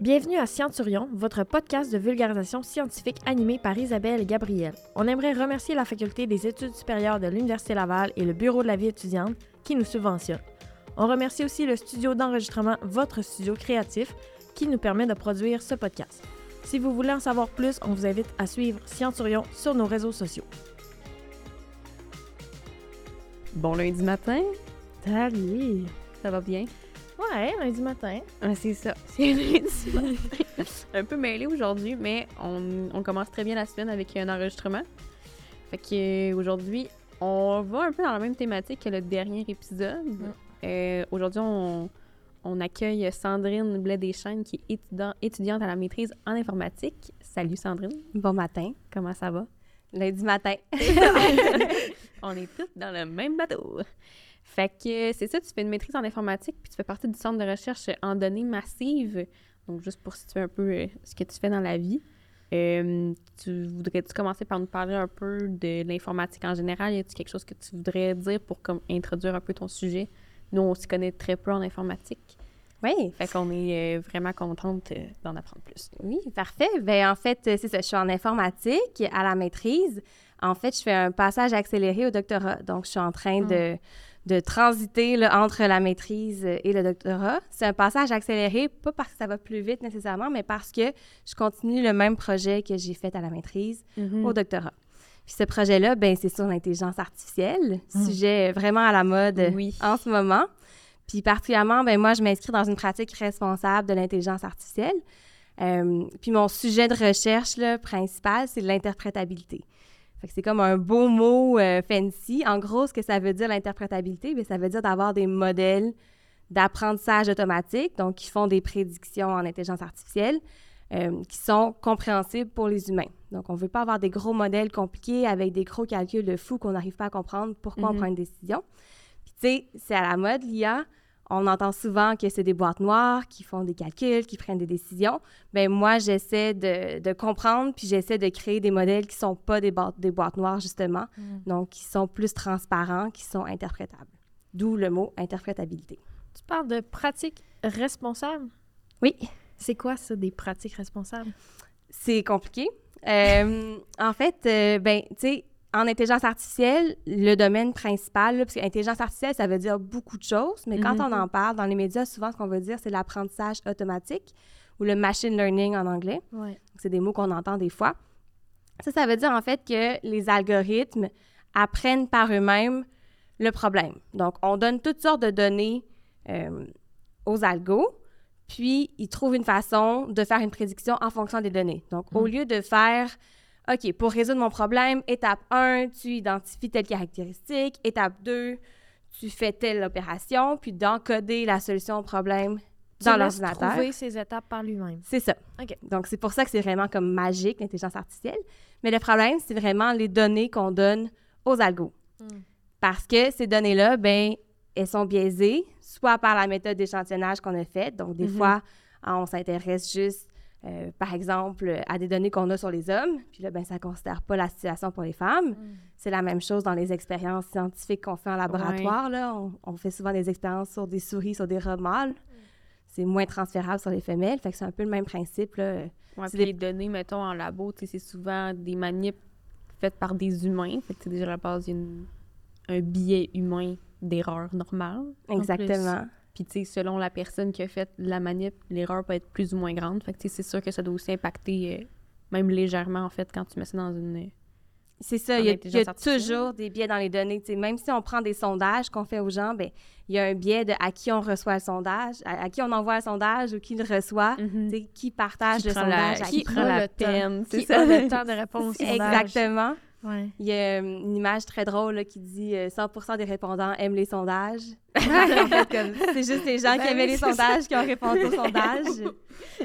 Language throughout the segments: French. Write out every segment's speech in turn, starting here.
Bienvenue à Scienturion, votre podcast de vulgarisation scientifique animé par Isabelle et Gabriel. On aimerait remercier la Faculté des études supérieures de l'Université Laval et le Bureau de la vie étudiante qui nous subventionnent. On remercie aussi le studio d'enregistrement Votre Studio Créatif qui nous permet de produire ce podcast. Si vous voulez en savoir plus, on vous invite à suivre Scienturion sur nos réseaux sociaux. Bon lundi matin, Salut! ça va bien? Ouais, lundi matin. Ah, c'est ça, c'est lundi matin. un peu mêlé aujourd'hui, mais on, on commence très bien la semaine avec un enregistrement. Fait que euh, aujourd'hui, on va un peu dans la même thématique que le dernier épisode. Euh, aujourd'hui, on, on accueille Sandrine Blais-Deschênes, qui est étudiant- étudiante à la maîtrise en informatique. Salut Sandrine, Bon matin. comment ça va? Lundi matin. On est tous dans le même bateau. Fait que euh, c'est ça, tu fais une maîtrise en informatique, puis tu fais partie du centre de recherche en données massives. Donc, juste pour situer un peu euh, ce que tu fais dans la vie. Euh, tu voudrais-tu commencer par nous parler un peu de l'informatique en général? Y a-t-il quelque chose que tu voudrais dire pour comme, introduire un peu ton sujet? Nous, on s'y connaît très peu en informatique. Oui. Fait qu'on est vraiment contente d'en apprendre plus. Oui, parfait. Ben en fait, c'est ça. Je suis en informatique à la maîtrise. En fait, je fais un passage accéléré au doctorat. Donc, je suis en train de, de transiter là, entre la maîtrise et le doctorat. C'est un passage accéléré, pas parce que ça va plus vite nécessairement, mais parce que je continue le même projet que j'ai fait à la maîtrise au doctorat. Puis ce projet-là, ben c'est sur l'intelligence artificielle, sujet vraiment à la mode Oui. en ce moment. Puis particulièrement, ben moi, je m'inscris dans une pratique responsable de l'intelligence artificielle. Euh, puis mon sujet de recherche là, principal, c'est l'interprétabilité. C'est comme un beau mot euh, fancy. En gros, ce que ça veut dire l'interprétabilité, ben, ça veut dire d'avoir des modèles d'apprentissage automatique, donc qui font des prédictions en intelligence artificielle, euh, qui sont compréhensibles pour les humains. Donc, on ne veut pas avoir des gros modèles compliqués avec des gros calculs de fou qu'on n'arrive pas à comprendre pourquoi on Mhm. prend une décision. Puis, tu sais, c'est à la mode, l'IA. On entend souvent que c'est des boîtes noires qui font des calculs, qui prennent des décisions. Bien, moi, j'essaie de, de comprendre, puis j'essaie de créer des modèles qui ne sont pas des, boîtes- des boîtes noires, justement, donc qui sont plus transparents, qui sont interprétables. D'où le mot interprétabilité. Tu parles de pratiques responsables? Oui. C'est quoi ça, des pratiques responsables? C'est compliqué. Euh, en fait, euh, ben, tu sais, en intelligence artificielle, le domaine principal, là, parce que intelligence artificielle, ça veut dire beaucoup de choses, mais quand Mhm. on en parle dans les médias, souvent, ce qu'on veut dire, c'est l'apprentissage automatique ou le machine learning en anglais. Ouais. C'est des mots qu'on entend des fois. Ça, ça veut dire en fait que les algorithmes apprennent par eux-mêmes le problème. Donc, on donne toutes sortes de données euh, aux algos, puis ils trouvent une façon de faire une prédiction en fonction des données. Donc, au lieu de faire, OK, pour résoudre mon problème, étape 1, tu identifies telle caractéristique, étape 2, tu fais telle opération, puis d'encoder la solution au problème Tu dans l'ordinateur. trouver ces étapes par lui-même. C'est ça. OK. Donc, c'est pour ça que c'est vraiment comme magique, l'intelligence artificielle. Mais le problème, c'est vraiment les données qu'on donne aux algos. Mm. Parce que ces données-là, ben, elles sont biaisées, soit par la méthode d'échantillonnage qu'on a faite. Donc, des Mhm. fois, ah, on s'intéresse juste, euh, par exemple, à des données qu'on a sur les hommes. Puis là, ben, ça ne considère pas la situation pour les femmes. Mm. C'est la même chose dans les expériences scientifiques qu'on fait en laboratoire. Là. On, on fait souvent des expériences sur des souris, sur des rats mâles. C'est moins transférable sur les femelles. Fait que c'est un peu le même principe. Là. Ouais, C'est puis des- les données, mettons, en labo, tu sais, c'est souvent des manips faites par des humains. Fait que, tu sais, déjà, à la base, il y a une- un biais humain d'erreur normale. Exactement. Puis, tu sais, selon la personne qui a fait la manip, l'erreur peut être plus ou moins grande. Fait que, tu sais, c'est sûr que ça doit aussi impacter, euh, même légèrement, en fait, quand tu mets ça dans une... C'est ça, il y a, y toujours des biais dans les données. Tu sais, même si on prend des sondages qu'on fait aux gens, ben, il y a un biais de à qui on reçoit le sondage, à, à qui on envoie le sondage ou qui le reçoit, tu sais, qui partage Qui le prend la- sondage, à qui qui prend la le temps? peine, c'est Qui ça. a le temps de répondre au sondage? Exactement. Ouais. Il y a euh, une image très drôle là, qui dit euh, 100% des répondants aiment les sondages. c'est juste les gens qui Ben aimaient oui, les sondages qui ont répondu au sondage.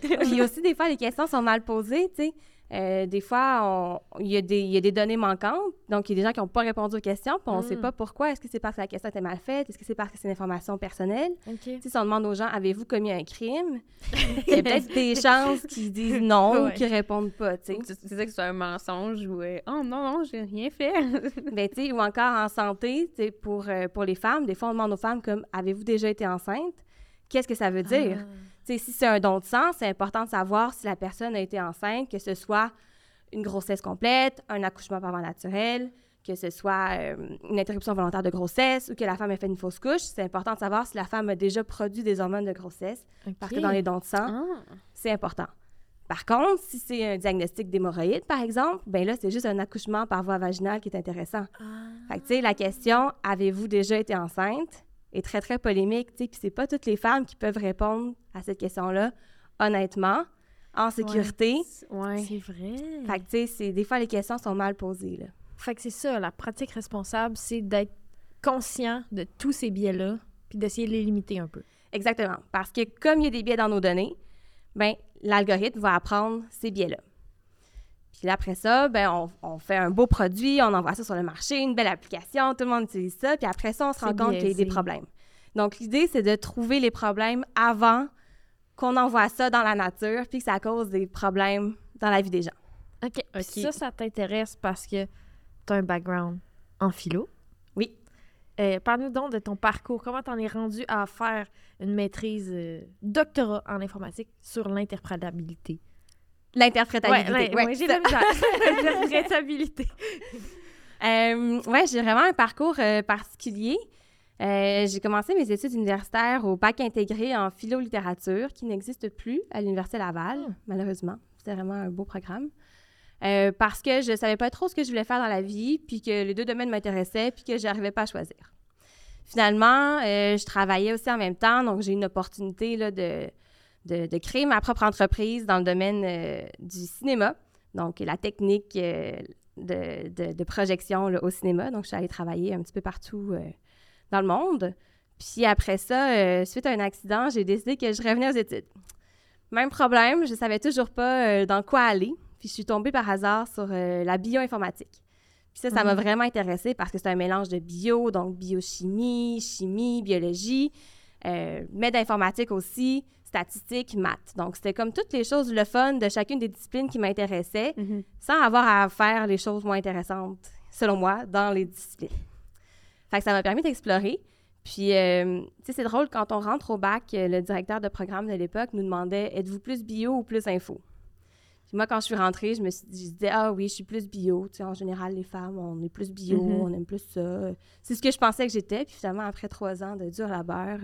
Puis aussi, des fois, les questions sont mal posées, tu sais. Euh, des fois, il y, a des- il y a des données manquantes. Donc, il y a des gens qui n'ont pas répondu aux questions, puis on ne sait Mm. pas pourquoi. Est-ce que c'est parce que la question était mal faite? Est-ce que c'est parce que c'est une information personnelle? Si on demande aux gens, avez-vous commis un crime? Il y a peut-être des chances qu'ils disent non ou qu'ils répondent pas, tu sais. Que c'est un mensonge ou euh, oh non non j'ai rien fait Ben, ou encore en santé, pour, euh, pour les femmes, des fois, on demande aux femmes comme, avez-vous déjà été enceinte? Qu'est-ce que ça veut dire? Ah. Si c'est un don de sang, c'est important de savoir si la personne a été enceinte, que ce soit une grossesse complète, un accouchement par voie naturelle, que ce soit euh, une interruption volontaire de grossesse ou que la femme ait fait une fausse couche. C'est important de savoir si la femme a déjà produit des hormones de grossesse, parce que dans les dons de sang, Ah. c'est important. Par contre, si c'est un diagnostic d'hémorroïde, par exemple, ben là, c'est juste un accouchement par voie vaginale qui est intéressant. Fait que, tu sais, la question « Avez-vous déjà été enceinte? » est très, très polémique, tu sais, puis c'est pas toutes les femmes qui peuvent répondre à cette question-là, honnêtement, en sécurité. Ouais. C'est vrai. Fait que, tu sais, c'est- des fois, les questions sont mal posées, là. Fait que c'est ça, la pratique responsable, c'est d'être conscient de tous ces biais-là, puis d'essayer de les limiter un peu. Exactement. Parce que comme il y a des biais dans nos données, ben l'algorithme va apprendre ces biais-là. Puis là, après ça, ben on, on fait un beau produit, on envoie ça sur le marché, une belle application, tout le monde utilise ça, puis après ça, on se rend compte qu'il y a des problèmes. Donc, l'idée, c'est de trouver les problèmes avant qu'on envoie ça dans la nature, puis que ça cause des problèmes dans la vie des gens. OK. Puis Ok. Ça, ça t'intéresse parce que tu as un background en philo. Oui. Euh, Parle-nous donc de ton parcours. Comment t'en es rendu à faire une maîtrise euh, doctorat en informatique sur l'interprétabilité? L'interprétabilité. ouais, ouais, ouais, j'ai la. L'interprétabilité. Euh, ouais, j'ai vraiment un parcours euh, particulier. Euh, j'ai commencé mes études universitaires au bac intégré en philo-littérature, qui n'existe plus à l'Université Laval, malheureusement. C'était vraiment un beau programme. Euh, parce que je savais pas trop ce que je voulais faire dans la vie, puis que les deux domaines m'intéressaient, puis que j'arrivais pas à choisir. Finalement, euh, je travaillais aussi en même temps, donc j'ai eu une opportunité là, de, de, de créer ma propre entreprise dans le domaine du cinéma, donc la technique de, projection là, au cinéma. Donc, je suis allée travailler un petit peu partout dans le monde. Puis après ça, euh, suite à un accident, j'ai décidé que je revenais aux études. Même problème, je savais toujours pas euh, dans quoi aller. Puis je suis tombée par hasard sur euh, la bioinformatique. Puis ça, ça m'a Mhm. vraiment intéressée parce que c'est un mélange de bio, donc biochimie, chimie, biologie, euh, mais d'informatique aussi, statistique, maths. Donc, c'était comme toutes les choses, le fun de chacune des disciplines qui m'intéressaient Mhm. sans avoir à faire les choses moins intéressantes, selon moi, dans les disciplines. Fait que ça m'a permis d'explorer. Puis, euh, tu sais, c'est drôle, quand on rentre au bac, euh, le directeur de programme de l'époque nous demandait Êtes-vous plus bio ou plus info Puis moi, quand je suis rentrée, je me suis dit, je disais Ah oui, je suis plus bio. Tu sais, en général, les femmes, on est plus bio, Mhm. on aime plus ça. C'est ce que je pensais que j'étais. Puis finalement, après trois ans de dur labeur,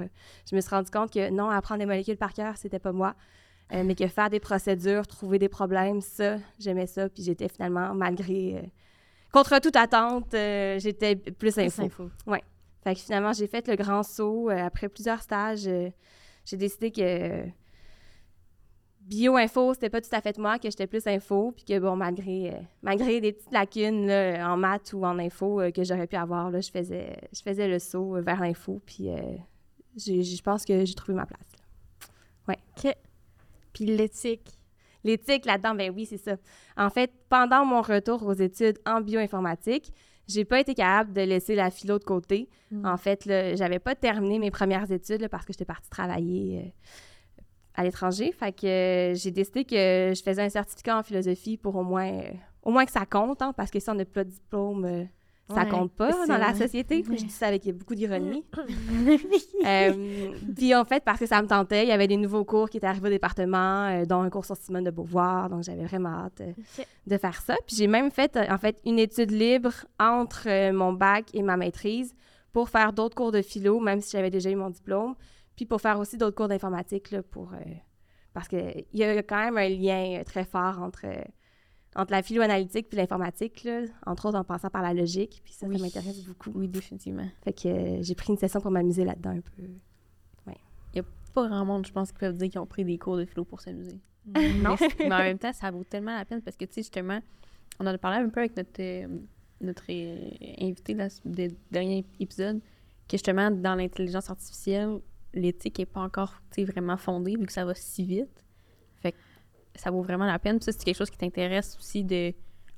je me suis rendu compte que non, apprendre des molécules par cœur, c'était pas moi. Euh, mais que faire des procédures, trouver des problèmes, ça, j'aimais ça. Puis j'étais finalement, malgré, euh, contre toute attente, euh, j'étais plus info. info. Fait que finalement, j'ai fait le grand saut. Euh, après plusieurs stages, euh, j'ai décidé que bio-info, c'était pas tout à fait moi, que j'étais plus info. Puis que, bon, malgré, euh, malgré des petites lacunes là, en maths ou en info euh, que j'aurais pu avoir, là, je, faisais, je faisais le saut vers l'info. Puis euh, je pense que j'ai trouvé ma place. là. Puis l'éthique? L'éthique là-dedans, ben oui, c'est ça. En fait, pendant mon retour aux études en bioinformatique, j'ai pas été capable de laisser la philo de côté. Mm. En fait, là, j'avais pas terminé mes premières études là, parce que j'étais partie travailler euh, à l'étranger. Fait que euh, j'ai décidé que je faisais un certificat en philosophie pour au moins, euh, au moins que ça compte, hein, parce que si on n'a pas de diplôme, ça Ouais, compte pas dans la société. Ouais. Je dis ça avec beaucoup d'ironie. Euh, puis en fait, parce que ça me tentait, il y avait des nouveaux cours qui étaient arrivés au département, euh, dont un cours sur Simone de Beauvoir, donc j'avais vraiment hâte euh, de faire ça. Puis j'ai même fait, en fait, une étude libre entre mon bac et ma maîtrise pour faire d'autres cours de philo, même si j'avais déjà eu mon diplôme, puis pour faire aussi d'autres cours d'informatique, pour... parce qu'il y a quand même un lien très fort entre, entre la philo-analytique puis l'informatique, là, entre autres en passant par la logique, puis ça, Oui. ça m'intéresse beaucoup. Oui, définitivement. Fait que euh, j'ai pris une session pour m'amuser là-dedans un peu. Pas grand monde, je pense, qui peuvent dire qu'ils ont pris des cours de philo pour s'amuser. Non. Mais, en même temps, ça vaut tellement la peine parce que, tu sais, justement, on en a parlé un peu avec notre, euh, notre euh, invité là, des derniers épisodes, que justement, dans l'intelligence artificielle, l'éthique n'est pas encore vraiment fondée vu que ça va si vite. Ça vaut vraiment la peine. Puis ça, c'est quelque chose qui t'intéresse aussi de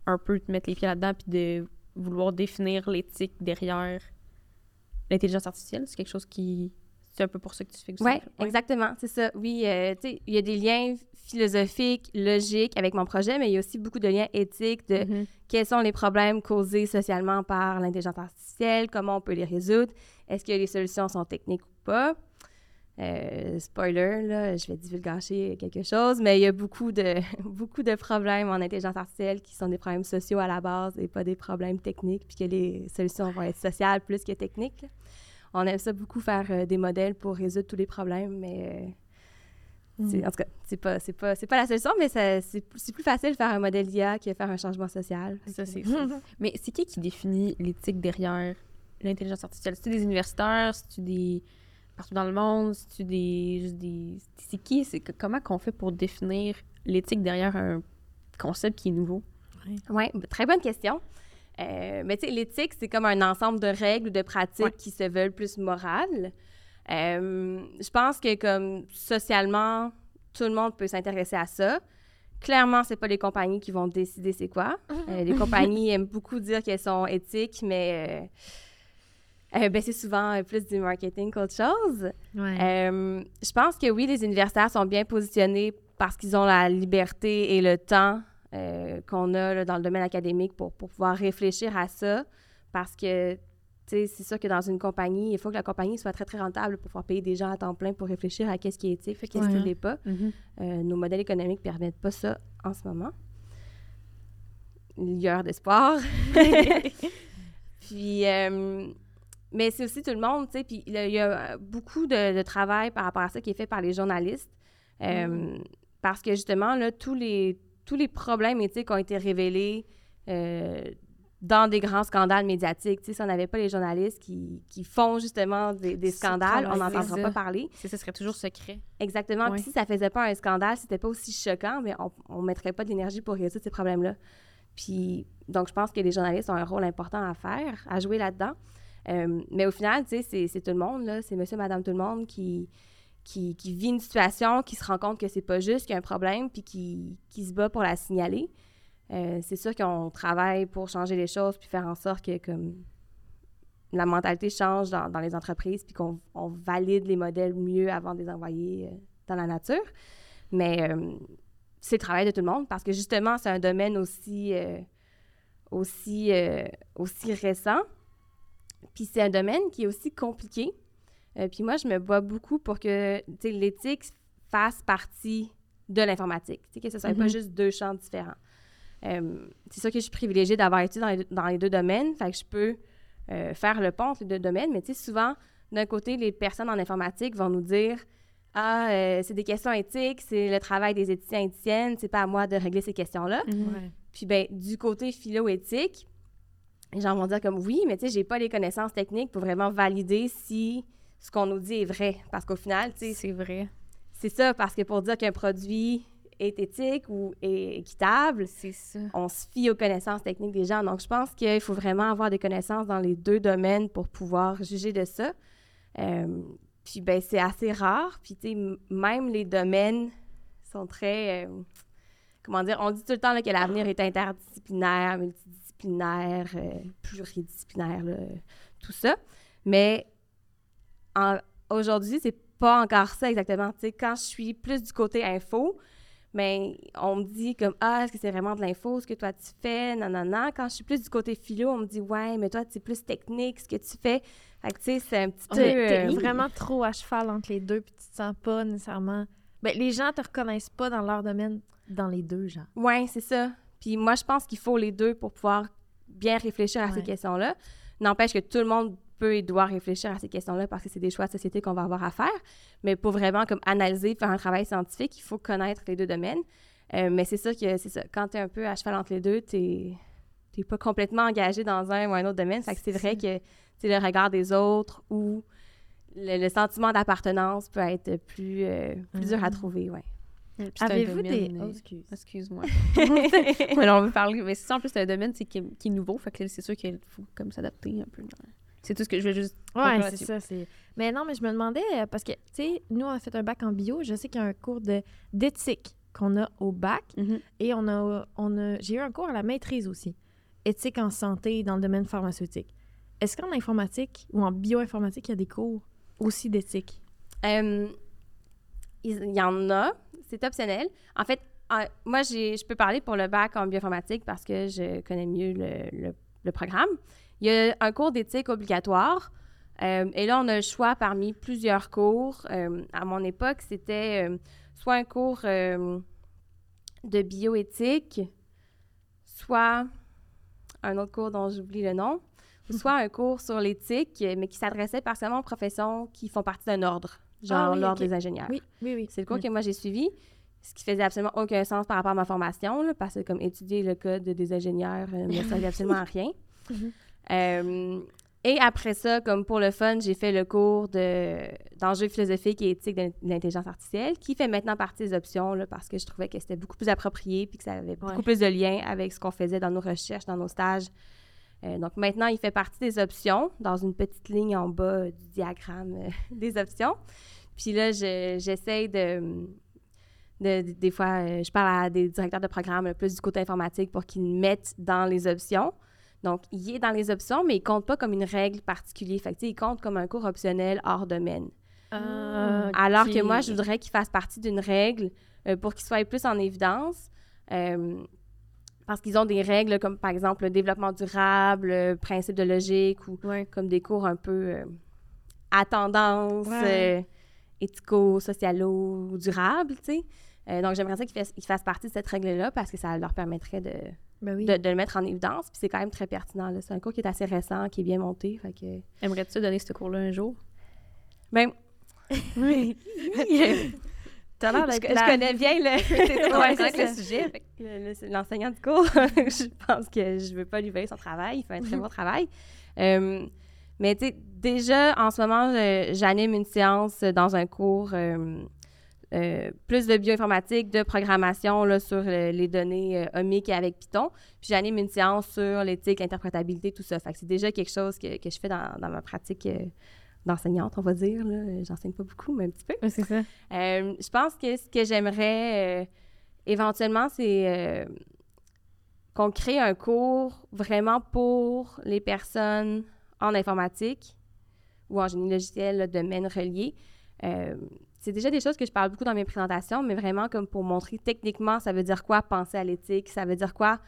un peu te mettre les pieds là-dedans puis de vouloir définir l'éthique derrière l'intelligence artificielle. C'est quelque chose qui. C'est un peu pour ça que tu fais que Oui, exactement, c'est ça. Oui, euh, tu sais, il y a des liens philosophiques, logiques avec mon projet, mais il y a aussi beaucoup de liens éthiques de Mhm. quels sont les problèmes causés socialement par l'intelligence artificielle, comment on peut les résoudre, est-ce que les solutions sont techniques ou pas. Euh, spoiler, là, je vais divulgacher quelque chose, mais il y a beaucoup de, beaucoup de problèmes en intelligence artificielle qui sont des problèmes sociaux à la base et pas des problèmes techniques, puis que les solutions vont être sociales plus que techniques. On aime ça beaucoup faire euh, des modèles pour résoudre tous les problèmes, mais euh, Mm. en tout cas, c'est pas, c'est pas, pas la solution, mais c'est plus facile de faire un modèle d'IA que de faire un changement social. Ça, c'est. Mais c'est qui qui définit l'éthique derrière l'intelligence artificielle? C'est-tu des universitaires? C'est-tu des... partout dans le monde? C'est-tu des... C'est qui? C'est comment qu'on fait pour définir l'éthique derrière un concept qui est nouveau? Oui, très bonne question. Euh, mais tu sais, l'éthique, c'est comme un ensemble de règles ou de pratiques Ouais. qui se veulent plus morales. Euh, je pense que comme socialement, tout le monde peut s'intéresser à ça. Clairement, c'est pas les compagnies qui vont décider c'est quoi. Euh, les compagnies aiment beaucoup dire qu'elles sont éthiques, mais euh, ben, c'est souvent euh, plus du marketing qu'autre chose. Ouais. Euh, je pense que oui, les universitaires sont bien positionnés parce qu'ils ont la liberté et le temps euh, qu'on a là, dans le domaine académique pour, pour pouvoir réfléchir à ça. Parce que, tu sais, c'est sûr que dans une compagnie, il faut que la compagnie soit très, très rentable pour pouvoir payer des gens à temps plein pour réfléchir à qu'est-ce qui est éthique, qu'est-ce qui ne l'est pas. Euh, nos modèles économiques ne permettent pas ça en ce moment. Lueur d'espoir. puis, euh, mais c'est aussi tout le monde, tu sais. Puis, il y a- euh, beaucoup de, de travail par rapport à ça qui est fait par les journalistes. Euh, Parce que justement, là, tous les, tous les problèmes éthiques ont été révélés euh, dans des grands scandales médiatiques. Tu sais, si on n'avait pas les journalistes qui, qui font justement des, des Ce scandales, on n'entendra pas parler. Ça serait toujours secret. Exactement. Puis si ça faisait pas un scandale, c'était pas aussi choquant, mais on, ne mettrait pas d'énergie pour résoudre ces problèmes-là. Puis, donc, je pense que les journalistes ont un rôle important à faire, à jouer là-dedans. Euh, mais au final, tu sais, c'est- tout le monde, là. C'est monsieur, madame, tout le monde qui, qui, vit une situation, qui se rend compte que c'est pas juste, qu'il y a un problème, puis qui, qui se bat pour la signaler. Euh, c'est sûr qu'on travaille pour changer les choses, puis faire en sorte que, comme, la mentalité change dans, les entreprises, puis qu'on on valide les modèles mieux avant de les envoyer euh, dans la nature. Mais c'est le travail de tout le monde parce que justement, c'est un domaine aussi, aussi, aussi récent. Puis c'est un domaine qui est aussi compliqué. Euh, puis moi, je me bats beaucoup pour que l'éthique fasse partie de l'informatique, que ce ne soit pas Mhm. juste deux champs différents. Euh, c'est sûr que je suis privilégiée d'avoir étudié dans les, deux- dans les deux domaines, fait que je peux euh, faire le pont entre les deux domaines, mais souvent, d'un côté, les personnes en informatique vont nous dire Ah, euh, c'est des questions éthiques, c'est le travail des éthiciens et éthiciennes, c'est pas à moi de régler ces questions-là. Ouais. Puis, ben, du côté philo-éthique, les gens vont dire comme oui, mais tu sais, j'ai pas les connaissances techniques pour vraiment valider si ce qu'on nous dit est vrai. Parce qu'au final, tu sais, C'est vrai. c'est ça, parce que pour dire qu'un produit est éthique ou est équitable, C'est ça. on se fie aux connaissances techniques des gens. Donc, je pense qu'il faut vraiment avoir des connaissances dans les deux domaines pour pouvoir juger de ça. Euh, puis, ben, c'est assez rare. Puis, tu sais, même les domaines sont très... euh, comment dire? On dit tout le temps là, que l'avenir est interdisciplinaire, multidisciplinaire, euh, pluridisciplinaire, là, tout ça. Mais aujourd'hui, c'est pas encore ça exactement. Tu sais, quand je suis plus du côté info, mais on me dit comme ah est-ce que c'est vraiment de l'info ce que toi tu fais non non non quand je suis plus du côté philo on me dit ouais mais toi c'est plus technique ce que tu fais fait que tu sais c'est un petit peu t'es euh, vraiment trop à cheval entre les deux, puis tu te sens pas nécessairement. Ben, les gens te reconnaissent pas dans leur domaine, dans les deux, genre. ouais c'est ça puis moi je pense qu'il faut les deux pour pouvoir bien réfléchir à ces Ouais. questions là n'empêche que tout le monde peut et doit réfléchir à ces questions-là parce que c'est des choix de société qu'on va avoir à faire. Mais pour vraiment comme analyser, faire un travail scientifique, il faut connaître les deux domaines. Euh, mais c'est sûr que c'est ça. Quand tu es un peu à cheval entre les deux, tu n'es pas complètement engagé dans un ou un autre domaine. Fait que c'est vrai que le regard des autres ou le, le sentiment d'appartenance peut être plus, euh, plus dur à Mhm. trouver, ouais. Avez-vous des. Oh, excuse. Excuse-moi. mais on veut parler. Mais c'est ça, en plus, c'est un domaine c'est qui, est- qui est nouveau. Fait que c'est sûr qu'il faut comme s'adapter un peu. C'est tout ce que je veux juste. Ouais, c'est là-dessus. ça. c'est- Mais non, mais je me demandais, euh, parce que, tu sais, nous, on a fait un bac en bio. Je sais qu'il y a un cours de- d'éthique qu'on a au bac. Mhm. Et on a, on a, j'ai eu un cours à la maîtrise aussi. Éthique en santé dans le domaine pharmaceutique. Est-ce qu'en informatique ou en bioinformatique, il y a des cours aussi d'éthique? Euh, il y en a, c'est optionnel. En fait, euh, moi, je peux parler pour le bac en bioinformatique parce que je connais mieux le, le- le programme. Il y a un cours d'éthique obligatoire Euh, et là, on a le choix parmi plusieurs cours. Euh, à mon époque, c'était euh, soit un cours de bioéthique, soit un autre cours dont j'oublie le nom, ou soit un cours sur l'éthique, mais qui s'adressait partiellement aux professions qui font partie d'un ordre, genre Ah oui, l'ordre des ingénieurs. Oui, oui, oui. C'est le cours Mm. que moi j'ai suivi, ce qui faisait absolument aucun sens par rapport à ma formation, là, parce que comme étudier le code des ingénieurs euh, ne servait absolument à rien. Mhm. Euh, et après ça, comme pour le fun, j'ai fait le cours de, d'enjeux philosophiques et éthiques de l'intelligence artificielle, qui fait maintenant partie des options, là, parce que je trouvais que c'était beaucoup plus approprié puis que ça avait beaucoup plus de lien avec ce qu'on faisait dans nos recherches, dans nos stages. Euh, donc maintenant, il fait partie des options, dans une petite ligne en bas du diagramme euh, des options. Puis là, je- j'essaie de, de- de- Des fois, euh, je parle à des directeurs de programme euh, plus du côté informatique pour qu'ils le mettent dans les options. Donc, il est dans les options, mais il compte pas comme une règle particulière. Fait que, il compte comme un cours optionnel hors domaine. Ah, Alors que moi, je voudrais qu'il fasse partie d'une règle euh, pour qu'il soit plus en évidence. Euh, parce qu'ils ont des règles comme, par exemple, le développement durable, le principe de logique ou Ouais. comme des cours un peu euh, à tendance, Ouais. euh, éthico-socialo, durable, tu sais. Euh, donc, j'aimerais ça qu'ils fassent, partie de cette règle-là parce que ça leur permettrait de, Ben oui. de, de le mettre en évidence. Puis c'est quand même très pertinent. C'est un cours qui est assez récent, qui est bien monté. Fait que... Aimerais-tu donner ce cours-là un jour? Ben, Oui. T'as l'air je, je connais bien le, le sujet. le- l'enseignant du cours. je pense que je veux pas lui voler son travail. Il fait un très bon travail. Euh, mais tu sais, déjà, en ce moment, j'anime une séance dans un cours euh, euh, plus de bioinformatique, de programmation là, sur le- les données omiques et avec Python. Puis j'anime une séance sur l'éthique, l'interprétabilité, tout ça. Fait que c'est déjà quelque chose que, que je fais dans, dans ma pratique d'enseignante, on va dire. là. J'enseigne pas beaucoup, mais un petit peu. C'est ça. Euh, je pense que ce que j'aimerais euh, éventuellement, c'est euh, qu'on crée un cours vraiment pour les personnes en informatique ou en génie logiciel, là, domaine relié. C'est déjà des choses que je parle beaucoup dans mes présentations, mais vraiment comme pour montrer techniquement, ça veut dire quoi penser à l'éthique, ça veut dire quoi,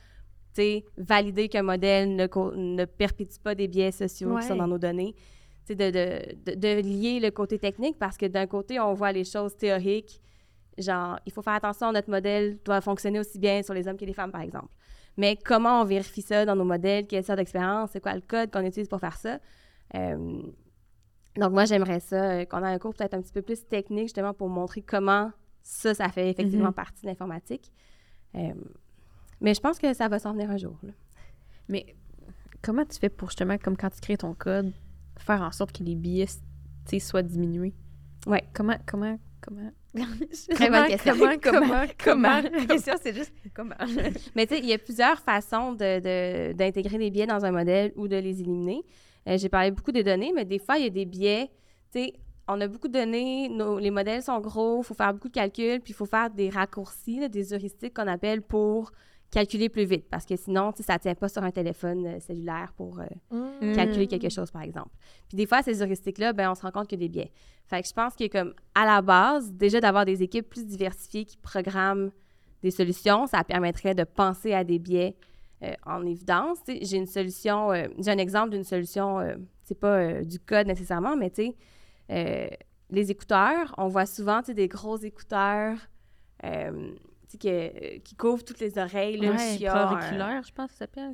valider qu'un modèle ne, perpétue pas des biais sociaux qui sont dans nos données. De, de, de, lier le côté technique parce que d'un côté, on voit les choses théoriques, genre, il faut faire attention, notre modèle doit fonctionner aussi bien sur les hommes que les femmes, par exemple. Mais comment on vérifie ça dans nos modèles? Quelle sorte d'expérience? C'est quoi le code qu'on utilise pour faire ça? Euh, donc, moi, j'aimerais ça, euh, qu'on ait un cours peut-être un petit peu plus technique, justement, pour montrer comment ça, ça fait effectivement Mhm. partie de l'informatique. Euh, mais je pense que ça va s'en venir un jour. là. Mais comment tu fais pour justement, comme quand tu crées ton code, faire en sorte que les sais, soient diminués? Ouais. Comment, comment, comment? Très bonne question. Comment, comment, comment? La question, c'est juste comment? Mais tu sais, il y a plusieurs façons de- de- d'intégrer des biais dans un modèle ou de les éliminer. Euh, J'ai parlé beaucoup des données, mais des fois, il y a des biais. Tu sais, on a beaucoup de données, nos- les modèles sont gros, il faut faire beaucoup de calculs, puis il faut faire des raccourcis, là, des heuristiques qu'on appelle pour calculer plus vite. Parce que sinon, ça ne tient pas sur un téléphone euh, cellulaire pour euh, Mm. calculer quelque chose, par exemple. Puis des fois, ces heuristiques-là, ben, on se rend compte qu'il y a des biais. Fait que je pense que comme à la base, déjà d'avoir des équipes plus diversifiées qui programment des solutions, ça permettrait de penser à des biais euh, en évidence. J'ai une solution, euh, j'ai un exemple d'une solution, c'est pas du code nécessairement, mais tu sais, les écouteurs, on voit souvent des gros écouteurs euh, que- qui couvrent toutes les oreilles. Là, Ouais, auriculaire, je pense que ça s'appelle.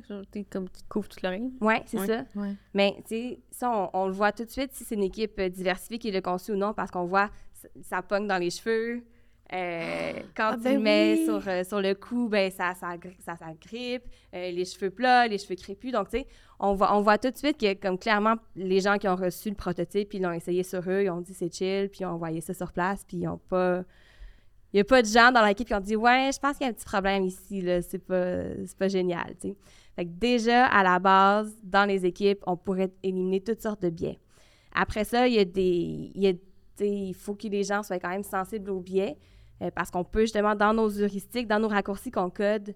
Comme qui couvre toute l'oreille. Ouais, c'est Ouais. ça. Ouais. Mais, tu sais, ça, on, on le voit tout de suite si c'est une équipe euh, diversifiée qui l'a conçu ou non, parce qu'on voit, ça, ça pogne dans les cheveux. Euh, quand Ah, tu ben le mets oui. sur, euh, sur le cou, ben ça, ça, gri- ça, ça grippe. Euh, les cheveux plats, les cheveux crépus. Donc, tu sais, on voit, on voit tout de suite que, comme clairement, les gens qui ont reçu le prototype, ils l'ont essayé sur eux, ils ont dit c'est chill, puis ils ont envoyé ça sur place, puis ils ont pas... Il n'y a pas de gens dans l'équipe qui ont dit « Ouais, je pense qu'il y a un petit problème ici, là, c'est pas, pas génial. ». Fait que déjà, à la base, dans les équipes, on pourrait éliminer toutes sortes de biais. Après ça, il y a des... il y a- il faut que les gens soient quand même sensibles aux biais euh, parce qu'on peut justement, dans nos heuristiques, dans nos raccourcis qu'on code,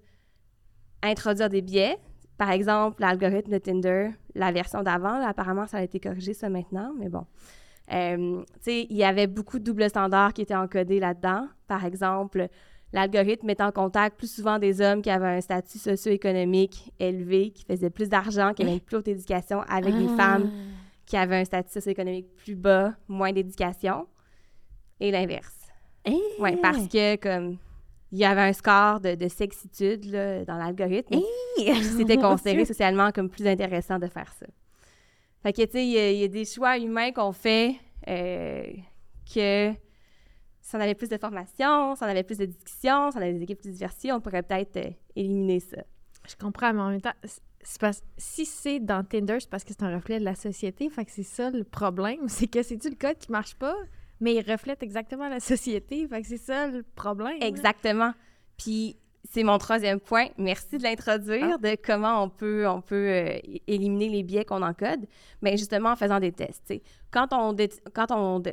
introduire des biais. Par exemple, l'algorithme de Tinder, la version d'avant, apparemment, ça a été corrigé, ça, maintenant, mais bon. Euh, tu sais, il y avait beaucoup de doubles standards qui étaient encodés là-dedans. Par exemple, l'algorithme mettait en contact plus souvent des hommes qui avaient un statut socio-économique élevé, qui faisaient plus d'argent, qui avaient une plus haute éducation avec des Ah. femmes qui avaient un statut socio-économique plus bas, moins d'éducation, et l'inverse. Eh! Oui, parce que comme il y avait un score de, de sexitude là, dans l'algorithme, Eh! c'était Mon considéré socialement comme plus intéressant de faire ça. Fait que, tu sais, il y, a- il y a des choix humains qu'on fait euh, que si on avait plus de formation, si on avait plus de discussion, si on avait des équipes plus diversifiées, on pourrait peut-être euh, éliminer ça. Je comprends, mais en même temps, parce si c'est dans Tinder, c'est parce que c'est un reflet de la société. Fait que c'est ça le problème. C'est que c'est-tu le code qui marche pas, mais il reflète exactement la société. Fait que c'est ça le problème. Exactement. Puis c'est mon troisième point. Merci de l'introduire, de comment on peut, on peut euh, éliminer les biais qu'on encode. Mais justement en faisant des tests. Quand on, quand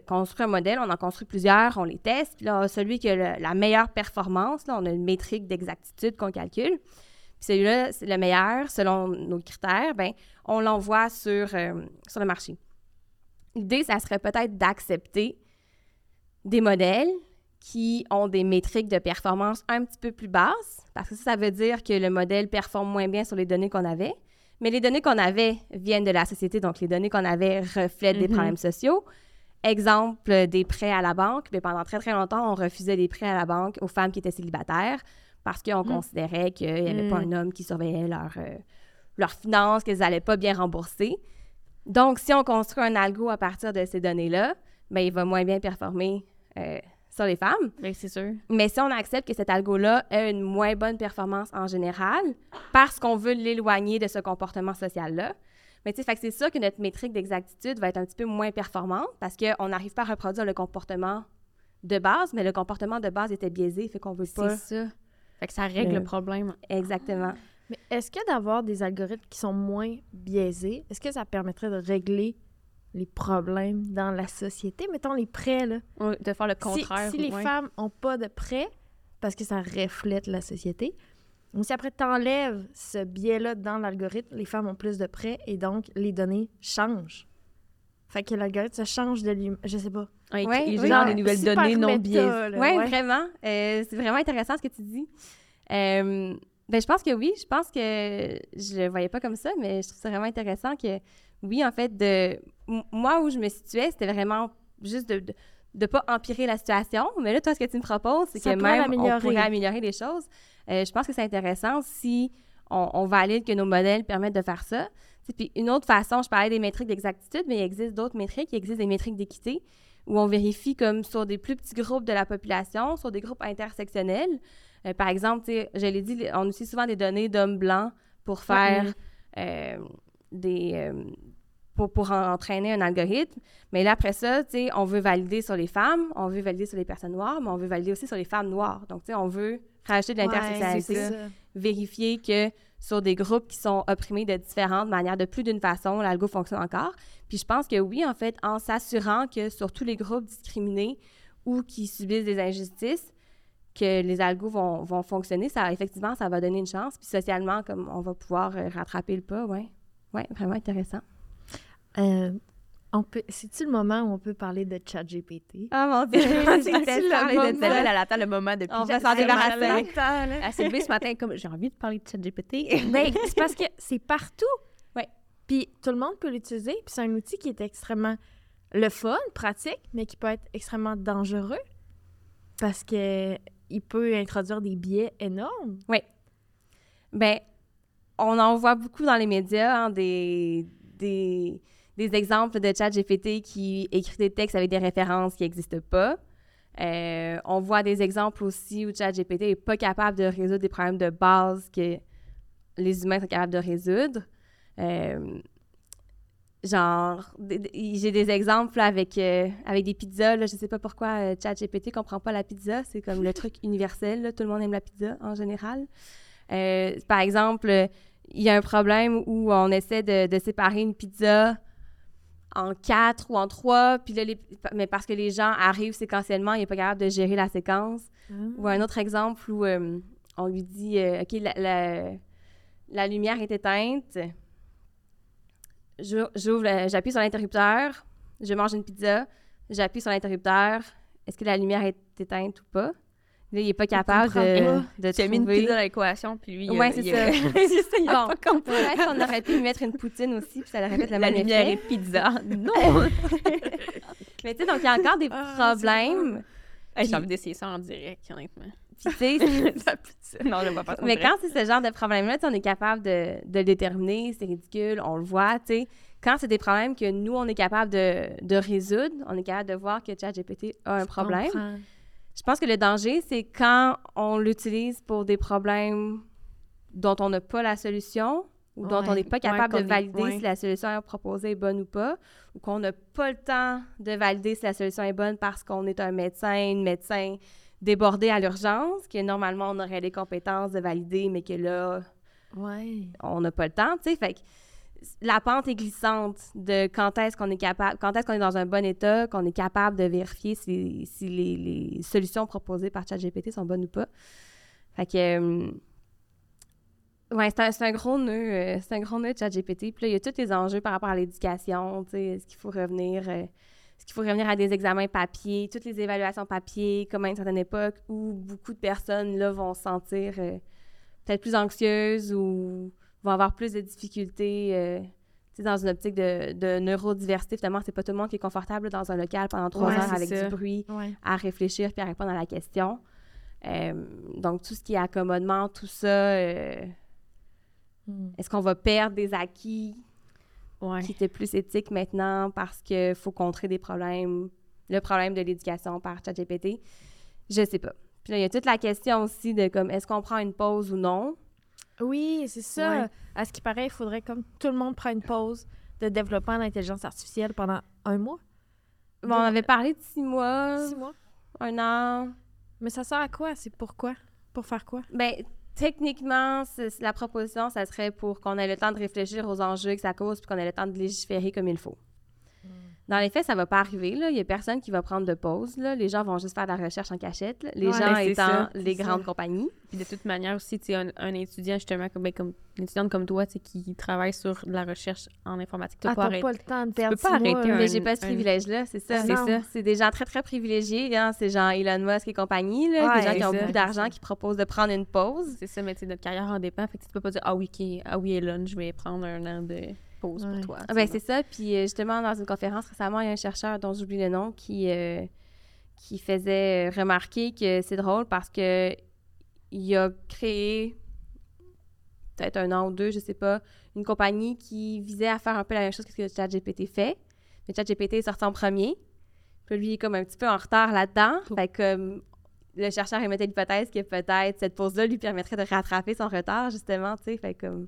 construit un modèle, on en construit plusieurs, on les teste. Puis là, celui qui a le- la meilleure performance, là, on a une métrique d'exactitude qu'on calcule. Puis celui-là, c'est le meilleur selon nos critères, ben on l'envoie sur, euh, sur le marché. L'idée, ça serait peut-être d'accepter des modèles qui ont des métriques de performance un petit peu plus basses, parce que ça, ça veut dire que le modèle performe moins bien sur les données qu'on avait. Mais les données qu'on avait viennent de la société, donc les données qu'on avait reflètent des Mhm. problèmes sociaux. Exemple, euh, des prêts à la banque. Mais pendant très, très longtemps, on refusait des prêts à la banque aux femmes qui étaient célibataires parce qu'on Mhm. considérait qu'il n'y avait pas Mhm. un homme qui surveillait leur, euh, leurs finances, qu'elles n'allaient pas bien rembourser. Donc, si on construit un algo à partir de ces données-là, ben, il va moins bien performer euh, sur les femmes. Ben, c'est sûr. Mais si on accepte que cet algo-là a une moins bonne performance en général, parce qu'on veut l'éloigner de ce comportement social-là, mais tu sais, c'est sûr que notre métrique d'exactitude va être un petit peu moins performante parce qu'on n'arrive pas à reproduire le comportement de base, mais le comportement de base était biaisé, fait qu'on veut C'est pas ça. Fait que ça règle Euh, le problème. exactement. Mais est-ce que d'avoir des algorithmes qui sont moins biaisés, est-ce que ça permettrait de régler les problèmes dans la société? Mettons les prêts, là. De faire le Si, contraire. si les ouais. femmes ont pas de prêts, parce que ça reflète la société, ou si après tu enlèves ce biais-là dans l'algorithme, les femmes ont plus de prêts et donc les données changent. Fait que l'algorithme se change de lui Je sais pas. Ouais, Ouais, il oui. des nouvelles super données non biaisées. Oui, ouais. vraiment. Euh, c'est vraiment intéressant ce que tu dis. Euh, ben, je pense que oui. Je pense que je le voyais pas comme ça, mais je trouve ça vraiment intéressant que, oui, en fait, de moi où je me situais, c'était vraiment juste de, de pas empirer la situation. Mais là, toi, ce que tu me proposes, c'est que même on l'améliorer. pourrait améliorer les choses. Euh, je pense que c'est intéressant si on, on valide que nos modèles permettent de faire ça. Puis une autre façon, je parlais des métriques d'exactitude, mais il existe d'autres métriques. Il existe des métriques d'équité où on vérifie comme sur des plus petits groupes de la population, sur des groupes intersectionnels. Euh, par exemple, je l'ai dit, on utilise souvent des données d'hommes blancs pour faire euh, des... euh, pour, pour en- entraîner un algorithme. Mais là, après ça, on veut valider sur les femmes, on veut valider sur les personnes noires, mais on veut valider aussi sur les femmes noires. Donc, on veut rajouter de Ouais, l'intersectionnalité, ça. vérifier que sur des groupes qui sont opprimés de différentes manières, de plus d'une façon, l'algo fonctionne encore. Puis je pense que oui, en fait, en s'assurant que sur tous les groupes discriminés ou qui subissent des injustices, que les algos vont, vont fonctionner, ça, effectivement, ça va donner une chance. Puis socialement, comme on va pouvoir euh, rattraper le pas, ouais. Ouais, vraiment intéressant. Euh, on peut... C'est-tu le moment où on peut parler de ChatGPT? Oh mon Dieu, j'ai le moment? elle attend le moment depuis. On va s'en débarrasser. Elle s'est levée ce matin comme j'ai envie de parler de ChatGPT. Ben, c'est parce que c'est partout. Ouais. Puis tout le monde peut l'utiliser. Puis c'est un outil qui est extrêmement le fun, pratique, mais qui peut être extrêmement dangereux parce que il peut introduire des biais énormes. Ben, on en voit beaucoup dans les médias, hein, des, des, des exemples de chat GPT qui écrit des textes avec des références qui n'existent pas. Euh, on voit des exemples aussi où chat GPT n'est pas capable de résoudre des problèmes de base que les humains sont capables de résoudre. Euh, genre, j'ai des exemples avec, euh, avec des pizzas. Là, je sais pas pourquoi ChatGPT comprend pas la pizza. C'est comme le truc universel. là. Tout le monde aime la pizza en général. Par exemple, il y a un problème où on essaie de, de séparer une pizza en quatre ou en trois, puis là, les- mais parce que les gens arrivent séquentiellement, il n'est pas capable de gérer la séquence. Ou un autre exemple où euh, on lui dit euh, OK, la, la- la lumière est éteinte. J'ouvre, j'appuie sur l'interrupteur, je mange une pizza, j'appuie sur l'interrupteur. Est-ce que la lumière est éteinte ou pas? Là, il est pas capable de, de Tu as mis une pizza dans l'équation, puis lui, il Ouais, c'est il ça. c'est ça, il Bon, pas compris. peut-être qu'on aurait pu lui mettre une poutine aussi, puis ça aurait fait le La même lumière effet. et pizza. Non! Mais tu sais, donc il y a encore des Ah, problèmes. Hey, J'ai envie d'essayer ça en direct, honnêtement. Puis tu sais, c'est- La pizza. Non, je vais pas mais quand c'est ce genre de problème-là, on est capable de, de le déterminer, c'est ridicule, on le voit, tu sais. Quand c'est des problèmes que nous, on est capable de, de résoudre, on est capable de voir que ChatGPT a un problème. Comprends. Je pense que le danger, c'est quand on l'utilise pour des problèmes dont on n'a pas la solution ou dont on n'est pas capable de est- valider ouais. si la solution proposée est bonne ou pas, ou qu'on n'a pas le temps de valider si la solution est bonne parce qu'on est un médecin, une médecin débordé à l'urgence, que normalement on aurait les compétences de valider, mais que là, on n'a pas le temps, tu sais. Fait que la pente est glissante de quand est-ce qu'on est capable, quand est-ce qu'on est dans un bon état, qu'on est capable de vérifier si, les, solutions proposées par ChatGPT sont bonnes ou pas. Fait que, euh, ouais, c'est un, gros nœud, euh, c'est un gros nœud de ChatGPT. Puis là, il y a tous les enjeux par rapport à l'éducation, tu sais, est-ce qu'il faut revenir... euh, est-ce qu'il faut revenir à des examens papier, toutes les évaluations papier, comme à une certaine époque où beaucoup de personnes là, vont se sentir peut-être plus anxieuses ou vont avoir plus de difficultés euh, dans une optique de, de neurodiversité. Finalement, c'est pas tout le monde qui est confortable dans un local pendant trois Ouais, heures avec ça. du bruit Ouais. à réfléchir puis à répondre à la question. Euh, donc, tout ce qui est accommodement, tout ça, euh, Hmm. est-ce qu'on va perdre des acquis Ouais. qui étaient plus éthiques maintenant parce qu'il faut contrer des problèmes, le problème de l'éducation par ChatGPT? Je sais pas. Puis là, il y a toute la question aussi de comme, est-ce qu'on prend une pause ou non? Oui, c'est ça. Ouais. À ce qui paraît, il faudrait comme tout le monde prenne une pause de développement d'intelligence artificielle pendant un mois, Bon, on avait parlé de six mois, six mois. un an. Mais ça sert à quoi? C'est pourquoi? Pour faire quoi? Ben, techniquement, la proposition, ça serait pour qu'on ait le temps de réfléchir aux enjeux que ça cause puis qu'on ait le temps de légiférer comme il faut. Dans les faits, ça va pas arriver. Là. Il y a personne qui va prendre de pause. Là. Les gens vont juste faire de la recherche en cachette. là. Les Ouais, gens étant ça, les grandes ça. compagnies. Puis de toute manière aussi, tu un, un étudiant justement comme, ben, comme une étudiante comme toi, tu sais, qui travaille sur de la recherche en informatique, tu Ah, pas pas le temps de peux perdre pas six mois, arrêter un- Mais j'ai pas ce un- privilège-là, c'est ça. Ah, c'est ça. C'est des gens très, très privilégiés. Hein. C'est genre Elon Musk et compagnie. Là, Ouais, des gens qui ont beaucoup d'argent qui proposent de prendre une pause. C'est ça, mais tu notre carrière en dépend. Fait que tu peux pas dire, ah oui, ok, ah oui, Elon, je vais prendre un an de Ouais. pour toi. Ah, ben, c'est ça. Puis euh, justement, dans une conférence récemment, il y a un chercheur dont j'oublie le nom qui, euh, qui faisait remarquer que c'est drôle parce que il a créé peut-être un an ou deux, je sais pas, une compagnie qui visait à faire un peu la même chose que ce que ChatGPT fait. Mais ChatGPT est sorti en premier. Puis lui, il est comme un petit peu en retard là-dedans. Fait que euh, le chercheur émettait l'hypothèse que peut-être cette pause-là lui permettrait de rattraper son retard, justement, tu sais. Fait comme...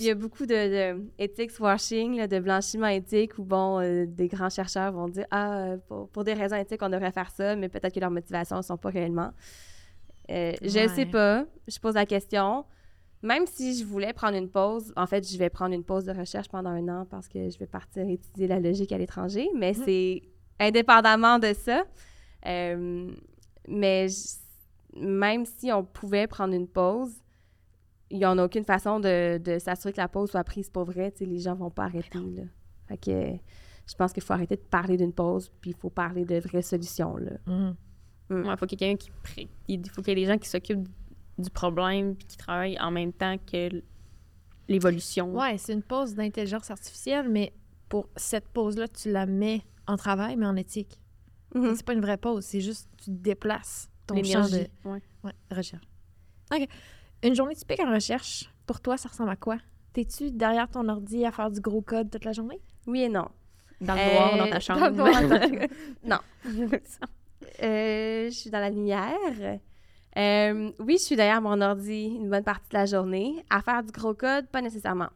Il y a beaucoup de, de ethics washing, là, de blanchiment éthique, où, bon, euh, des grands chercheurs vont dire « Ah, euh, pour, pour des raisons éthiques, on devrait faire ça, mais peut-être que leurs motivations ne sont pas réellement. Euh, Je ne sais pas. Je pose la question. Même si je voulais prendre une pause, en fait, je vais prendre une pause de recherche pendant un an parce que je vais partir étudier la logique à l'étranger, mais Mhm. c'est indépendamment de ça. Euh, mais je- même si on pouvait prendre une pause, il n'y en a aucune façon de, de s'assurer que la pause soit prise pour vrai. Tu sais, les gens vont pas arrêter. Là. Fait que je pense qu'il faut arrêter de parler d'une pause, puis il faut parler de vraies solutions. Là. Il faut qu'il y ait quelqu'un qui. pré- Il faut qu'il y ait des gens qui s'occupent du problème puis qui travaillent en même temps que l'évolution. Ouais, c'est une pause d'intelligence artificielle, mais pour cette pause-là, tu la mets en travail, mais en éthique. Mhm. C'est pas une vraie pause, c'est juste tu déplaces ton champ de. Ouais. ouais, recherche. OK. Une journée typique en recherche, pour toi, ça ressemble à quoi? T'es-tu derrière ton ordi à faire du gros code toute la journée? Oui et non. Dans le Euh, noir, dans dans ta le chambre. noir, dans ta chambre. Non. Euh, je suis dans la lumière. Euh, oui, je suis derrière mon ordi une bonne partie de la journée. À faire du gros code, pas nécessairement.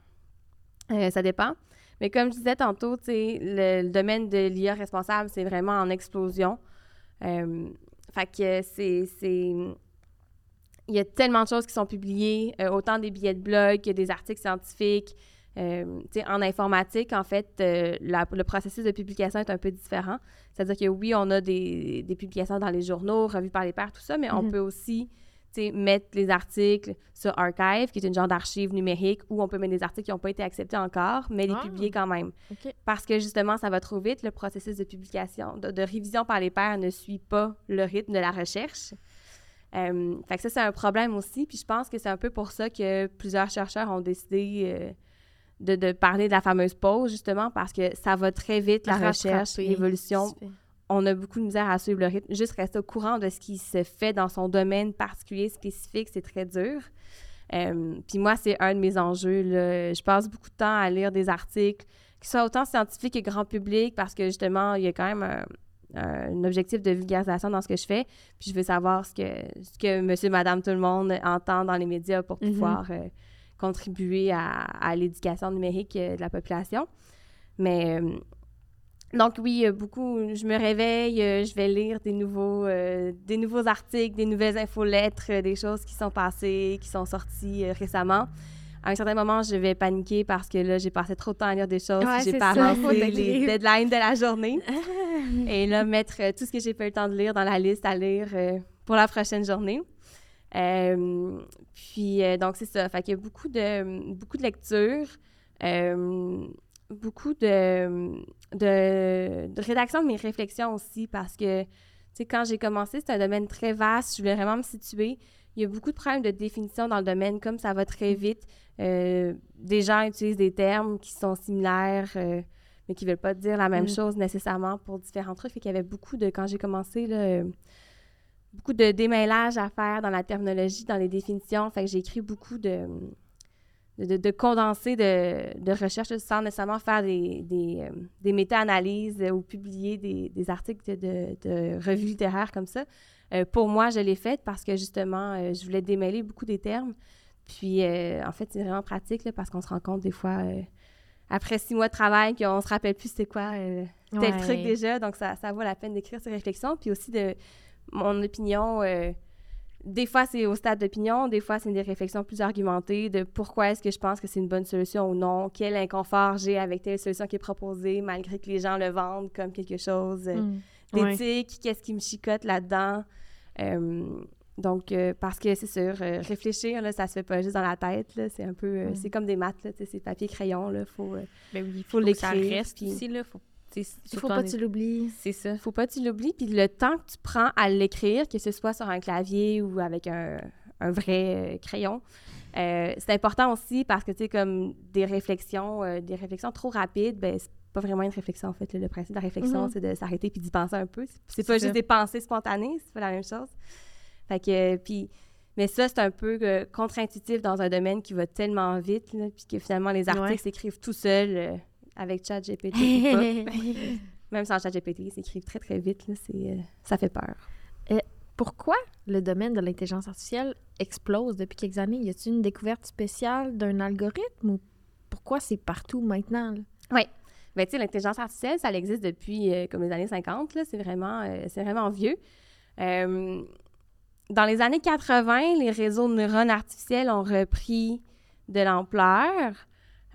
Euh, ça dépend. Mais comme je disais tantôt, le, le domaine de l'IA responsable, c'est vraiment en explosion. Euh, fait que c'est... Il y a tellement de choses qui sont publiées, euh, autant des billets de blog que des articles scientifiques. Euh, en informatique, en fait, euh, la- le processus de publication est un peu différent. C'est-à-dire que oui, on a des, des publications dans les journaux, revues par les pairs, tout ça, mais on Mhm. peut aussi, mettre les articles sur Archive, qui est une genre d'archive numérique, où on peut mettre des articles qui n'ont pas été acceptés encore, mais les Ah. publier quand même. Parce que justement, ça va trop vite. Le processus de publication, de, de révision par les pairs ne suit pas le rythme de la recherche. Euh, fait que ça, c'est un problème aussi. Puis je pense que c'est un peu pour ça que plusieurs chercheurs ont décidé euh, de, de parler de la fameuse pause, justement, parce que ça va très vite, la recherche, Rattraper. l'évolution. On a beaucoup de misère à suivre le rythme. Juste rester au courant de ce qui se fait dans son domaine particulier, spécifique, c'est très dur. Euh, puis moi, c'est un de mes enjeux. là. Je passe beaucoup de temps à lire des articles, qui soient autant scientifiques que grand public, parce que justement, il y a quand même un, un objectif de vulgarisation dans ce que je fais. Puis je veux savoir ce que, ce que monsieur, madame, tout le monde entend dans les médias pour Mhm. pouvoir euh, contribuer à, à l'éducation numérique euh, de la population. Mais euh, donc oui, beaucoup, je me réveille, je vais lire des nouveaux, euh, des nouveaux articles, des nouvelles infolettres, des choses qui sont passées, qui sont sorties récemment. À un certain moment, je vais paniquer parce que là, j'ai passé trop de temps à lire des choses, Ouais, j'ai pas ça, avancé les deadlines de la journée. Et là, mettre euh, tout ce que j'ai pas eu le temps de lire dans la liste à lire euh, pour la prochaine journée. Euh, puis, donc, c'est ça. Fait qu'il y a beaucoup de, beaucoup de lectures, beaucoup de, de, de rédaction de mes réflexions aussi, parce que, tu sais, quand j'ai commencé, c'est un domaine très vaste. Je voulais vraiment me situer. Il y a beaucoup de problèmes de définition dans le domaine, comme ça va très vite. Euh, des gens utilisent des termes qui sont similaires, euh, mais qui ne veulent pas dire la même Mm. chose nécessairement pour différents trucs. Fait qu'il y avait beaucoup de, quand j'ai commencé, là, euh, beaucoup de démêlage à faire dans la terminologie, dans les définitions. Fait que j'ai écrit beaucoup de, de, de, de condensés de, de recherche là, sans nécessairement faire des, des, des méta-analyses ou publier des, des articles de, de, de revues littéraires comme ça. Euh, pour moi, je l'ai fait parce que justement, euh, je voulais démêler beaucoup des termes. Puis, euh, en fait, c'est vraiment pratique là, parce qu'on se rend compte des fois, après six mois de travail, qu'on se rappelle plus c'est quoi tel Ouais. truc déjà. Donc, ça, ça vaut la peine d'écrire ces réflexions. Puis aussi, de mon opinion, des fois, c'est au stade d'opinion, des fois, c'est des réflexions plus argumentées de pourquoi est-ce que je pense que c'est une bonne solution ou non, quel inconfort j'ai avec telle solution qui est proposée, malgré que les gens le vendent comme quelque chose euh, Ouais. d'éthique, qu'est-ce qui me chicote là-dedans. Euh, donc, euh, parce que c'est sûr, euh, réfléchir, là, ça se fait pas juste dans la tête, c'est un peu, euh, Mm. c'est comme des maths, c'est papier-crayon, là, faut, Ben oui, Faut faut, que ça l'écrire, reste puis- aussi, là. Faut, Il faut pas que tu l'oublies. C'est ça. faut pas que tu l'oublies, puis le temps que tu prends à l'écrire, que ce soit sur un clavier ou avec un, un vrai crayon, c'est important aussi parce que, tu sais, comme des réflexions, des réflexions trop rapides, ben pas vraiment une réflexion, en fait. Le principe de la réflexion, Mhm. c'est de s'arrêter puis d'y penser un peu. C'est- pas juste des pensées spontanées, c'est pas la même chose. Fait que, euh, puis... Mais ça, c'est un peu euh, contre-intuitif dans un domaine qui va tellement vite, là, puis que finalement, les articles Ouais. s'écrivent tout seuls euh, avec ChatGPT. Même sans ChatGPT, ils s'écrivent très, très vite. Là, euh, ça fait peur. Pourquoi le domaine de l'intelligence artificielle explose depuis quelques années? Y a-t-il une découverte spéciale d'un algorithme ou pourquoi c'est partout maintenant? là? Ben, l'intelligence artificielle, ça existe depuis euh, comme les années 50. Là, c'est, vraiment, euh, vraiment vieux. Euh, dans les années 80, les réseaux de neurones artificiels ont repris de l'ampleur.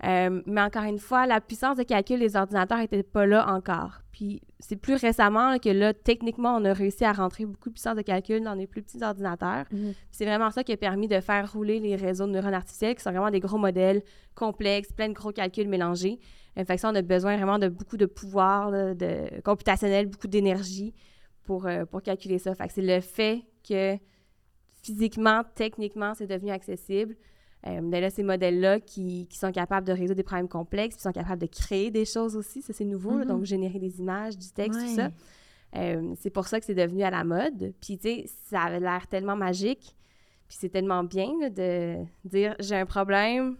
Mais encore une fois, la puissance de calcul des ordinateurs n'était pas là encore. Puis c'est plus récemment là, que là, techniquement, on a réussi à rentrer beaucoup de puissance de calcul dans les plus petits ordinateurs. Mhm. C'est vraiment ça qui a permis de faire rouler les réseaux de neurones artificiels, qui sont vraiment des gros modèles complexes, plein de gros calculs mélangés. Ça, on a besoin vraiment de beaucoup de pouvoir là, de, computationnel, beaucoup d'énergie pour, euh, pour calculer ça. Fait que c'est le fait que physiquement, techniquement, c'est devenu accessible. Euh, mais là, ces modèles-là qui, qui sont capables de résoudre des problèmes complexes, qui sont capables de créer des choses aussi, ça c'est nouveau, là, Mhm. donc générer des images, du texte, tout ça. Euh, c'est pour ça que c'est devenu à la mode. Puis, tu sais, ça avait l'air tellement magique. Puis, c'est tellement bien là, de dire j'ai un problème,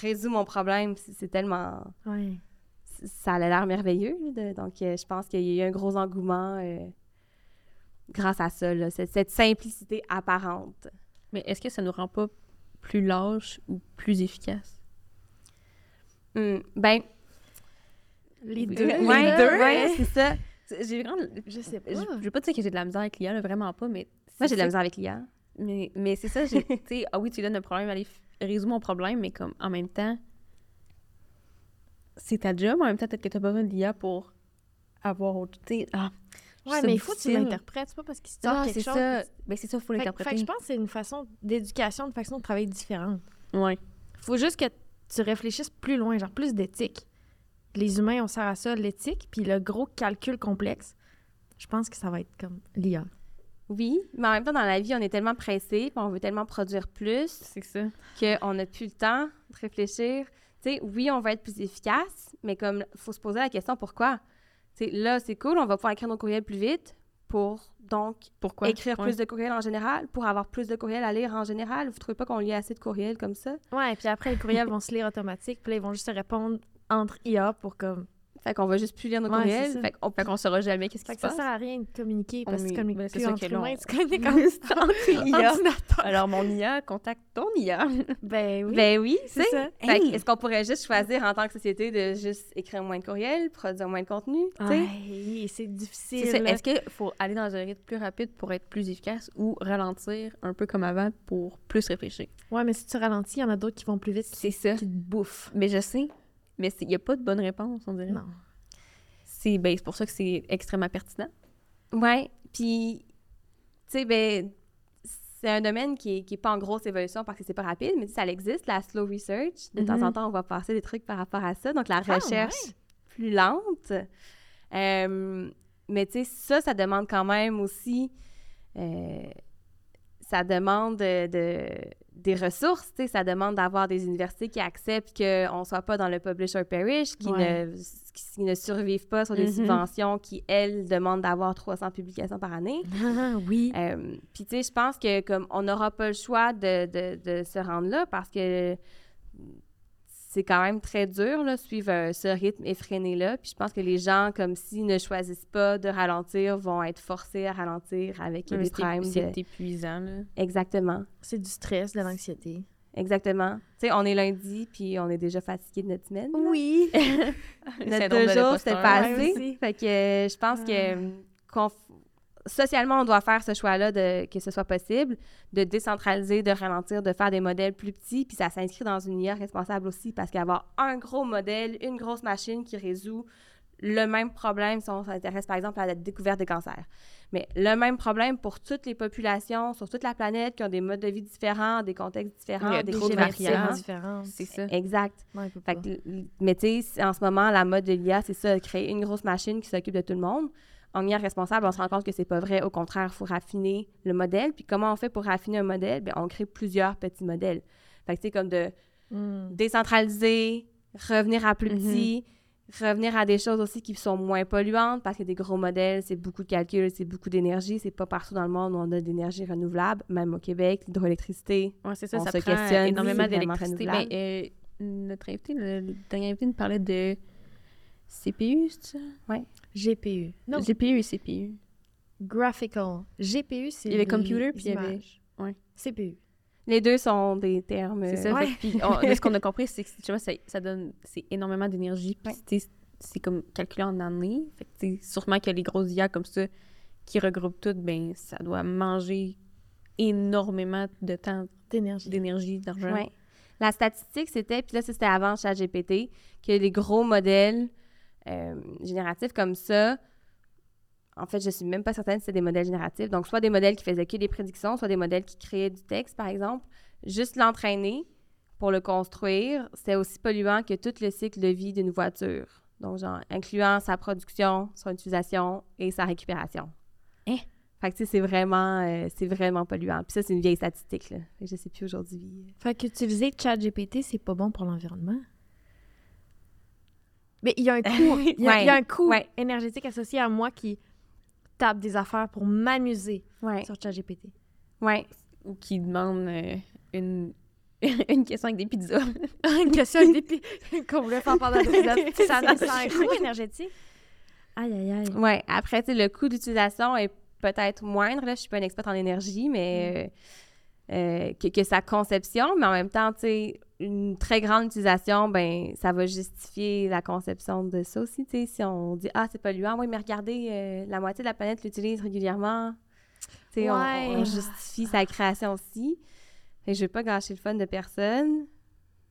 résous mon problème. C'est tellement. Ça a l'air merveilleux. de- donc, euh, je pense qu'il y a eu un gros engouement euh, grâce à ça, là, cette, cette simplicité apparente. Mais est-ce que ça nous rend pas plus lâches ou plus efficaces? Hum, ben, Les euh, deux. ouais, les deux, ouais, c'est ça. J'ai vraiment... Je sais pas. Je, je veux pas dire que j'ai de la misère avec l'IA, là, vraiment pas, mais... Moi, j'ai de la misère avec l'IA. Mais, mais c'est ça, j'ai... tu sais, ah oui, tu lui donnes un problème, allez, f- résous mon problème, mais comme, en même temps, c'est ta job, en même temps, peut-être que t'as besoin de l'IA pour avoir autre... Tu sais, ah, Ouais, mais il faut que tu l'interprètes. C'est pas parce qu'il se Ah, quelque c'est chose. ça. Ben, c'est ça, il faut Fait, fait l'interpréter. que je pense que c'est une façon d'éducation, une façon de travailler différente. Ouais. faut juste que tu réfléchisses plus loin, genre plus d'éthique. Les humains, on sert à ça, l'éthique, puis le gros calcul complexe. Je pense que ça va être comme l'IA. Oui, mais en même temps, dans la vie, on est tellement pressé, puis on veut tellement produire plus C'est ça. qu'on n'a plus le temps de réfléchir. Tu sais, oui, on va être plus efficace, mais comme faut se poser la question pourquoi? Tu sais, là, c'est cool, on va pouvoir écrire nos courriels plus vite pour donc Pourquoi? écrire Ouais. plus de courriels en général, pour avoir plus de courriels à lire en général. Vous trouvez pas qu'on lit assez de courriels comme ça? Ouais, puis après, les courriels vont se lire automatiques, puis là, ils vont juste se répondre entre IA pour comme. Fait qu'on va juste plus lire nos Ouais, courriels. Fait qu'on Fait qu'on saura jamais qu'est-ce qui se que ça passe. sert à rien de communiquer parce que communiques ben, c'est ça que tu Entre IA. Alors, mon IA, contacte ton IA. Ben oui. Ben oui, c'est ça. Fait Hey! est-ce qu'on pourrait juste choisir en tant que société de juste écrire moins de courriels, produire moins de contenu? Ouais, c'est difficile. C'est. Est-ce qu'il faut aller dans un rythme plus rapide pour être plus efficace ou ralentir un peu comme avant pour plus réfléchir? Ouais, mais si tu ralentis, il y en a d'autres qui vont plus vite, C'est ça. qui te bouffent. Mais je sais. Mais il n'y a pas de bonne réponse, on dirait. Non. C'est ben, pour ça que c'est extrêmement pertinent. Ouais, puis, tu sais, ben, c'est un domaine qui est, qui est pas en grosse évolution parce que c'est pas rapide, mais ça existe, la slow research. De temps Mhm. en temps, on va passer des trucs par rapport à ça. Donc, la Ah, recherche plus lente. Euh, mais tu sais, ça, ça demande quand même aussi... euh, ça demande de, de- des ressources, tu sais, ça demande d'avoir des universités qui acceptent qu'on ne soit pas dans le publish or perish, qui, Ouais. ne, qui ne survivent pas sur des Mhm. subventions qui, elles, demandent d'avoir 300 publications par année. Ah, oui. Euh, Puis, tu sais, je pense que comme on n'aura pas le choix de, de- de se rendre là parce que c'est quand même très dur, là, suivre euh, ce rythme effréné-là. Puis je pense que les gens, comme s'ils ne choisissent pas de ralentir, vont être forcés à ralentir avec Mais des c'est- problèmes de... C'est épuisant, là. Exactement. C'est du stress, de l'anxiété. Exactement. Tu sais, on est lundi, puis on est déjà fatigué de notre semaine. là. Oui. Notre deux de jours, c'était l'imposteur. pas Ouais, assez. aussi. Fait que euh, je pense Ah. que f- socialement, on doit faire ce choix-là de que ce soit possible, de décentraliser, de ralentir, de faire des modèles plus petits, puis ça s'inscrit dans une IA responsable aussi, parce qu'avoir un gros modèle, une grosse machine qui résout le même problème si on s'intéresse par exemple à la découverte des cancers. Mais le même problème pour toutes les populations sur toute la planète qui ont des modes de vie différents, des contextes différents, Il y a des trop de différentes. C'est ça. Exact. Non, Fait que, mais tu sais, en ce moment, la mode de l'IA, c'est ça, créer une grosse machine qui s'occupe de tout le monde. En IA responsable, on se rend compte que c'est pas vrai. Au contraire, il faut raffiner le modèle. Puis comment on fait pour raffiner un modèle? Bien, on crée plusieurs petits modèles. Fait que c'est comme de Hmm. décentraliser, revenir à plus Mhm. petit, revenir à des choses aussi qui sont moins polluantes parce que des gros modèles, c'est beaucoup de calculs, c'est beaucoup d'énergie. C'est pas partout dans le monde où on a d'énergie renouvelable, même au Québec, l'hydroélectricité. Ouais, c'est ça, On ça se prend questionne, énormément d'électricité. Ben, euh, notre invité, le, le dernier invité, nous parlait de CPU, c'est ça? GPU. Non, GPU et CPU. graphical. GPU, c'est Il y avait computer, puis il y avait- ouais. CPU. Les deux sont des termes. C'est ça. euh, fait puis on- ce qu'on a compris, c'est que tu vois, ça, ça donne c'est énormément d'énergie. Puis Ouais. tu sais, c'est comme calculé en années. Fait que tu sais, sûrement que les grosses IA comme ça qui regroupent tout, ben ça doit manger énormément de temps, D'énergie. d'énergie, d'argent. Ouais. La statistique, c'était, puis là, c'était avant ChatGPT, que les gros modèles euh, génératifs comme ça, en fait, je suis même pas certaine si c'est des modèles génératifs. Donc, soit des modèles qui faisaient que des prédictions, soit des modèles qui créaient du texte, par exemple. Juste l'entraîner pour le construire, c'est aussi polluant que tout le cycle de vie d'une voiture. Donc, genre, incluant sa production, son utilisation et sa récupération. Hein? Fait que, tu sais, c'est vraiment, euh, c'est vraiment polluant. Puis ça, c'est une vieille statistique, là. Fait que je sais plus aujourd'hui. Fait qu'utiliser ChatGPT, c'est pas bon pour l'environnement. Mais il y a un coût, il y a, il y a un coût Ouais. énergétique associé à moi qui tape des affaires pour m'amuser Ouais. sur ChatGPT. Ouais. Ou qui demandent euh, une, une question avec des pizzas. Une question avec des pi- qu'on voulait faire pendant l'épisode. Ça, ça a un coût énergétique. Aïe, aïe, aïe. Ouais. Après, le coût d'utilisation est peut-être moindre. Là, je suis pas une experte en énergie, mais euh, euh, que, que sa conception, mais en même temps, tu sais, une très grande utilisation, ben, ça va justifier la conception de ça aussi. Tu sais, si on dit ah c'est polluant, oui, mais regardez, euh, la moitié de la planète l'utilise régulièrement. Tu sais, on- Ouais. on, justifie sa création aussi. Et je veux pas gâcher le fun de personne.